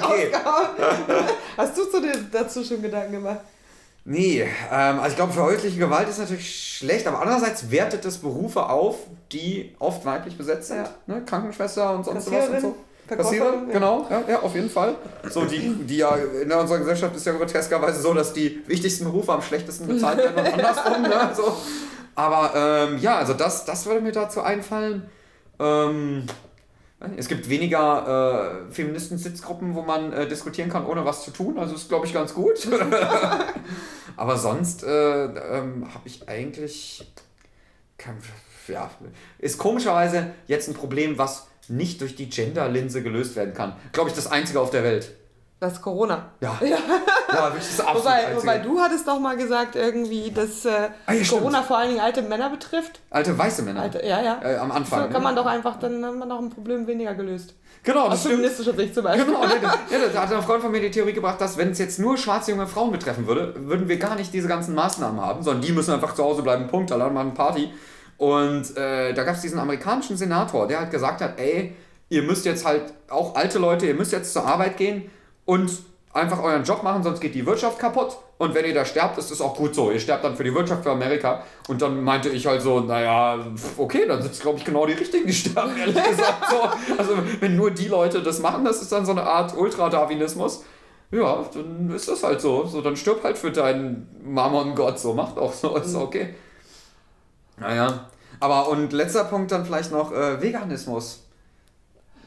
okay. Hast du zu den, dazu schon Gedanken gemacht? Nee, ähm, also ich glaube, verhäusliche Gewalt ist natürlich schlecht, aber andererseits wertet es Berufe auf, die oft weiblich besetzt sind. Ja. Ne? Krankenschwester und sonst was und so. Kassiererin, ja. genau, ja, ja, auf jeden Fall. So, die, die ja in unserer Gesellschaft ist ja groteskerweise so, dass die wichtigsten Berufe am schlechtesten bezahlt werden und andersrum. ne? so. Aber ähm, ja, also das, das würde mir dazu einfallen. Ähm, es gibt weniger äh, Feministen-Sitzgruppen, wo man äh, diskutieren kann, ohne was zu tun. Also ist, glaube ich, ganz gut. Aber sonst äh, ähm, habe ich eigentlich. Kein, ja, ist komischerweise jetzt ein Problem, was nicht durch die Gender-Linse gelöst werden kann. Glaube ich, das einzige auf der Welt. Das ist Corona. Ja. Ja, ja das ist absolut wobei, wobei du hattest doch mal gesagt, irgendwie, dass äh, ah, ja, Corona stimmt. vor allen Dingen alte Männer betrifft. Alte weiße Männer. Alte, ja, ja. Äh, am Anfang. So kann ne? man doch einfach, dann haben wir noch ein Problem weniger gelöst. Genau, das Aus feministischer Sicht zum Beispiel. Genau, ja, da hat ein Freund von mir die Theorie gebracht, dass wenn es jetzt nur schwarze junge Frauen betreffen würde, würden wir gar nicht diese ganzen Maßnahmen haben, sondern die müssen einfach zu Hause bleiben, Punkt, da machen eine Party. Und äh, da gab es diesen amerikanischen Senator, der halt gesagt hat, ey, ihr müsst jetzt halt, auch alte Leute, ihr müsst jetzt zur Arbeit gehen und einfach euren Job machen, sonst geht die Wirtschaft kaputt. Und wenn ihr da sterbt, ist es auch gut so. Ihr sterbt dann für die Wirtschaft, für Amerika. Und dann meinte ich halt so, naja, okay, dann sind es, glaube ich, genau die richtigen, die sterben, ehrlich gesagt. So. Also, wenn nur die Leute das machen, das ist dann so eine Art Ultradarwinismus. Ja, dann ist das halt so. So, dann stirb halt für deinen Mammon-Gott. So, macht auch so, ist mhm. okay. Naja. Aber und letzter Punkt dann vielleicht noch äh, Veganismus.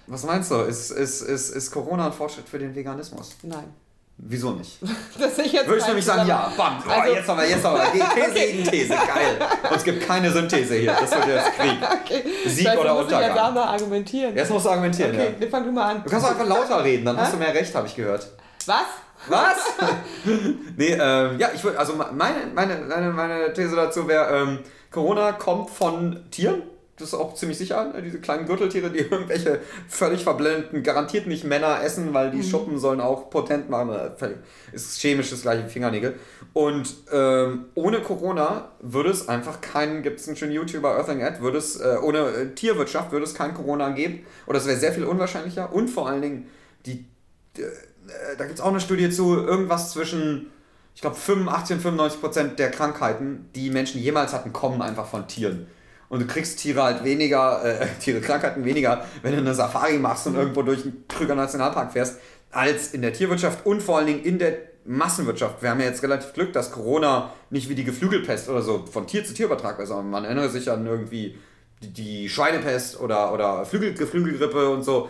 Was meinst du? Ist, ist, ist, ist Corona ein Fortschritt für den Veganismus? Nein. Wieso nicht? das ich jetzt Würde ich nämlich sagen, ja, bam, oh, also, jetzt aber, jetzt aber, These okay. gegen These, geil. Und es gibt keine Synthese hier, das wird jetzt Krieg. Okay. Sieg das oder Untergang. Jetzt auch noch argumentieren. Jetzt musst du argumentieren, okay, ja. fang du mal an. Du kannst auch einfach lauter reden, dann hast du mehr Recht, habe ich gehört. Was? Was? nee, ähm, ja, ich würde, also meine, meine, meine, meine These dazu wäre, ähm, Corona kommt von Tieren das ist auch ziemlich sicher, ne, diese kleinen Gürteltiere, die irgendwelche völlig verblendeten, garantiert nicht Männer essen, weil die mhm. Schuppen sollen auch potent machen. Ist chemisch das gleiche Fingernägel. Und ähm, ohne Corona würde es einfach keinen, gibt es einen schönen YouTuber, Earthing Ad, würde es, äh, ohne äh, Tierwirtschaft würde es kein Corona geben. Oder es wäre sehr viel unwahrscheinlicher. Und vor allen Dingen, die, äh, da gibt es auch eine Studie zu, irgendwas zwischen ich glaube 85 und 95 Prozent der Krankheiten, die Menschen jemals hatten, kommen einfach von Tieren. Und du kriegst Tiere halt weniger, äh, Tiere, Krankheiten weniger, wenn du eine Safari machst und irgendwo durch einen Krüger Nationalpark fährst, als in der Tierwirtschaft und vor allen Dingen in der Massenwirtschaft. Wir haben ja jetzt relativ Glück, dass Corona nicht wie die Geflügelpest oder so von Tier zu Tier übertragbar ist, sondern man erinnert sich an irgendwie die, die Schweinepest oder, oder Flügel, Geflügelgrippe und so.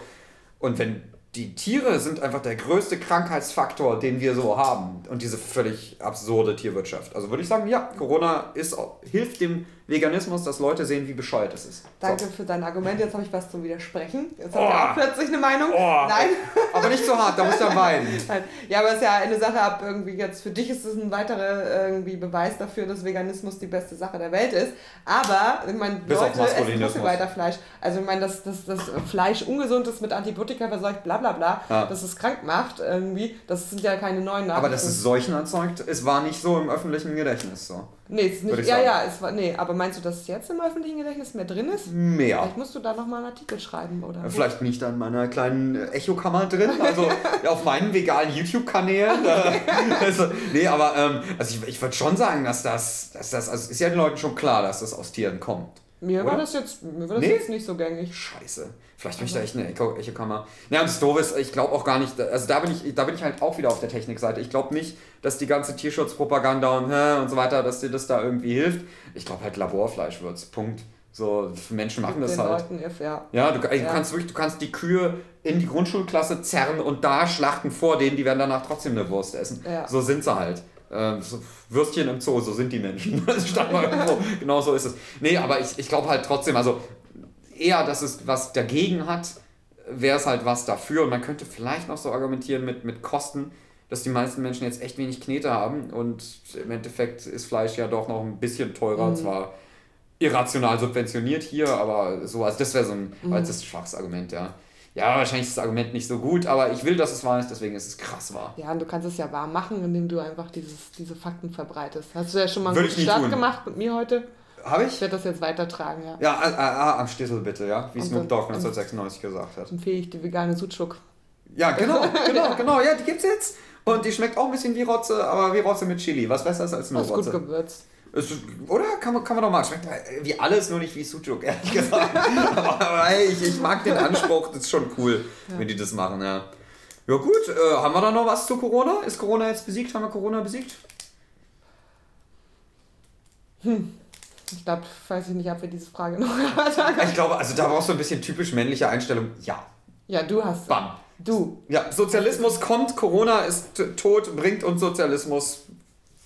Und wenn die Tiere sind einfach der größte Krankheitsfaktor, den wir so haben. Und diese völlig absurde Tierwirtschaft. Also würde ich sagen, ja, Corona ist, hilft dem Veganismus, dass Leute sehen, wie bescheuert es ist. Danke so. für dein Argument. Jetzt habe ich was zum Widersprechen. Jetzt habt ihr auch plötzlich eine Meinung. Oh. Nein. Aber nicht so hart, da muss dann weinen. Ja, aber es ist ja eine Sache ab irgendwie jetzt. Für dich ist es ein weiterer irgendwie Beweis dafür, dass Veganismus die beste Sache der Welt ist. Aber, ich meine, Leute essen trotzdem weiter Fleisch. Also ich meine, dass, dass, dass Fleisch ungesund ist mit Antibiotika verseucht, bla bla bla, ja. dass es krank macht irgendwie, das sind ja keine neuen Nachrichten. Aber dass es Seuchen erzeugt, es war nicht so im öffentlichen Gedächtnis so. Nee, es ist nicht. Ja, ja, es war. Nee, aber meinst du, dass es jetzt im öffentlichen Gedächtnis mehr drin ist? Mehr. Vielleicht musst du da nochmal einen Artikel schreiben, oder? Vielleicht bin ich da in meiner kleinen Echokammer drin, also auf meinen veganen YouTube-Kanälen. also, nee, aber ähm, also ich, ich würde schon sagen, dass das, dass das, also ist ja den Leuten schon klar, dass das aus Tieren kommt. Mir Oder? war das, jetzt, mir war das nee? jetzt nicht so gängig. Scheiße. Vielleicht bin ich da echt eine Echokammer. Ja, und das Doofe ist, ich glaube auch gar nicht, also da bin ich, da bin ich halt auch wieder auf der Technikseite. Ich glaube nicht, dass die ganze Tierschutzpropaganda und, und so weiter, dass dir das da irgendwie hilft. Ich glaube halt Laborfleisch wird's. Punkt. So, Menschen machen das halt. If, ja. ja, du, also ja. kannst wirklich, du kannst die Kühe in die Grundschulklasse zerren und da schlachten vor denen, die werden danach trotzdem eine Wurst essen. Ja. So sind sie halt. Ähm, so Würstchen im Zoo, so sind die Menschen. Stand mal irgendwo. genau so ist es. Nee, aber ich, ich glaube halt trotzdem, also eher, dass es was dagegen hat, wäre es halt was dafür. Und man könnte vielleicht noch so argumentieren mit, mit Kosten, dass die meisten Menschen jetzt echt wenig Knete haben. Und im Endeffekt ist Fleisch ja doch noch ein bisschen teurer. Mhm. Zwar irrational subventioniert hier, aber so, also das wäre so ein mhm. als das schwaches Argument, ja. Ja, wahrscheinlich ist das Argument nicht so gut, aber ich will, dass es wahr ist, deswegen ist es krass wahr. Ja, und du kannst es ja wahr machen, indem du einfach dieses, diese Fakten verbreitest. Hast du ja schon mal einen guten Start tun. gemacht mit mir heute? Habe ich? Ich werde das jetzt weitertragen, ja. Ja, äh, äh, am Stissel bitte, ja. Wie Snoop Dogg 1996 gesagt hat. Empfehle ich die vegane Sucuk. Ja, genau, genau, genau. Ja, die gibt's jetzt. Und die schmeckt auch ein bisschen wie Rotze, aber wie Rotze mit Chili. Was besser ist als nur Rotze. ist gut gewürzt. Ist, oder? Kann man, kann man doch mal. Schmeckt wie alles, nur nicht wie Sucuk, ehrlich gesagt. aber ich, ich mag den Anspruch, das ist schon cool, ja. wenn die das machen, ja. Ja gut, äh, haben wir da noch was zu Corona? Ist Corona jetzt besiegt? Haben wir Corona besiegt? Hm. Ich glaube, weiß ich nicht, ob wir diese Frage noch. Ich glaube, also da brauchst du ein bisschen typisch männliche Einstellung. Ja. Ja, du hast. Bam. Du. Ja, Sozialismus kommt, Corona ist tot, bringt uns Sozialismus.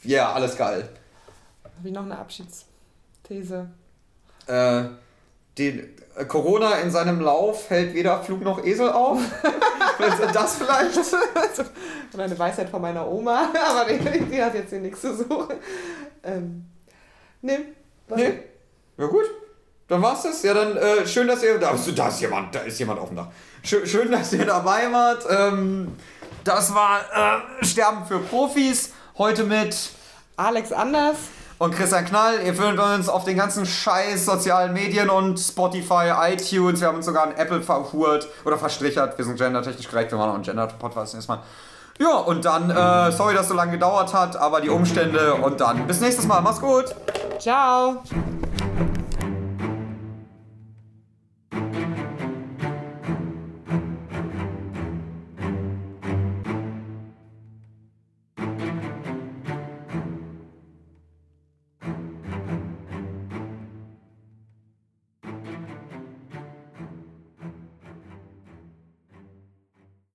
Ja, yeah, alles geil. Wie noch eine Abschiedsthese. Äh, die, äh, Corona in seinem Lauf hält weder Flug noch Esel auf. das vielleicht? Oder eine Weisheit von meiner Oma, aber die, die hat jetzt hier nichts zu suchen. Ähm, nee, Nee. Ja gut. Dann war's das. Ja, dann äh, schön, dass ihr. Da, da ist jemand, da ist jemand auf dem Dach. Schön, schön dass ihr dabei wart. Ähm, das war äh, Sterben für Profis. Heute mit Alex Anders und Christian Knall. Ihr findet uns auf den ganzen Scheiß sozialen Medien und Spotify, iTunes. Wir haben uns sogar an Apple verhurt oder verstrichert. Wir sind gendertechnisch korrekt. Wir machen auch einen Gender-Podcast nächstes Mal. Ja, und dann, äh, sorry, dass es so lange gedauert hat, aber die Umstände und dann bis nächstes Mal. Mach's gut. Ciao.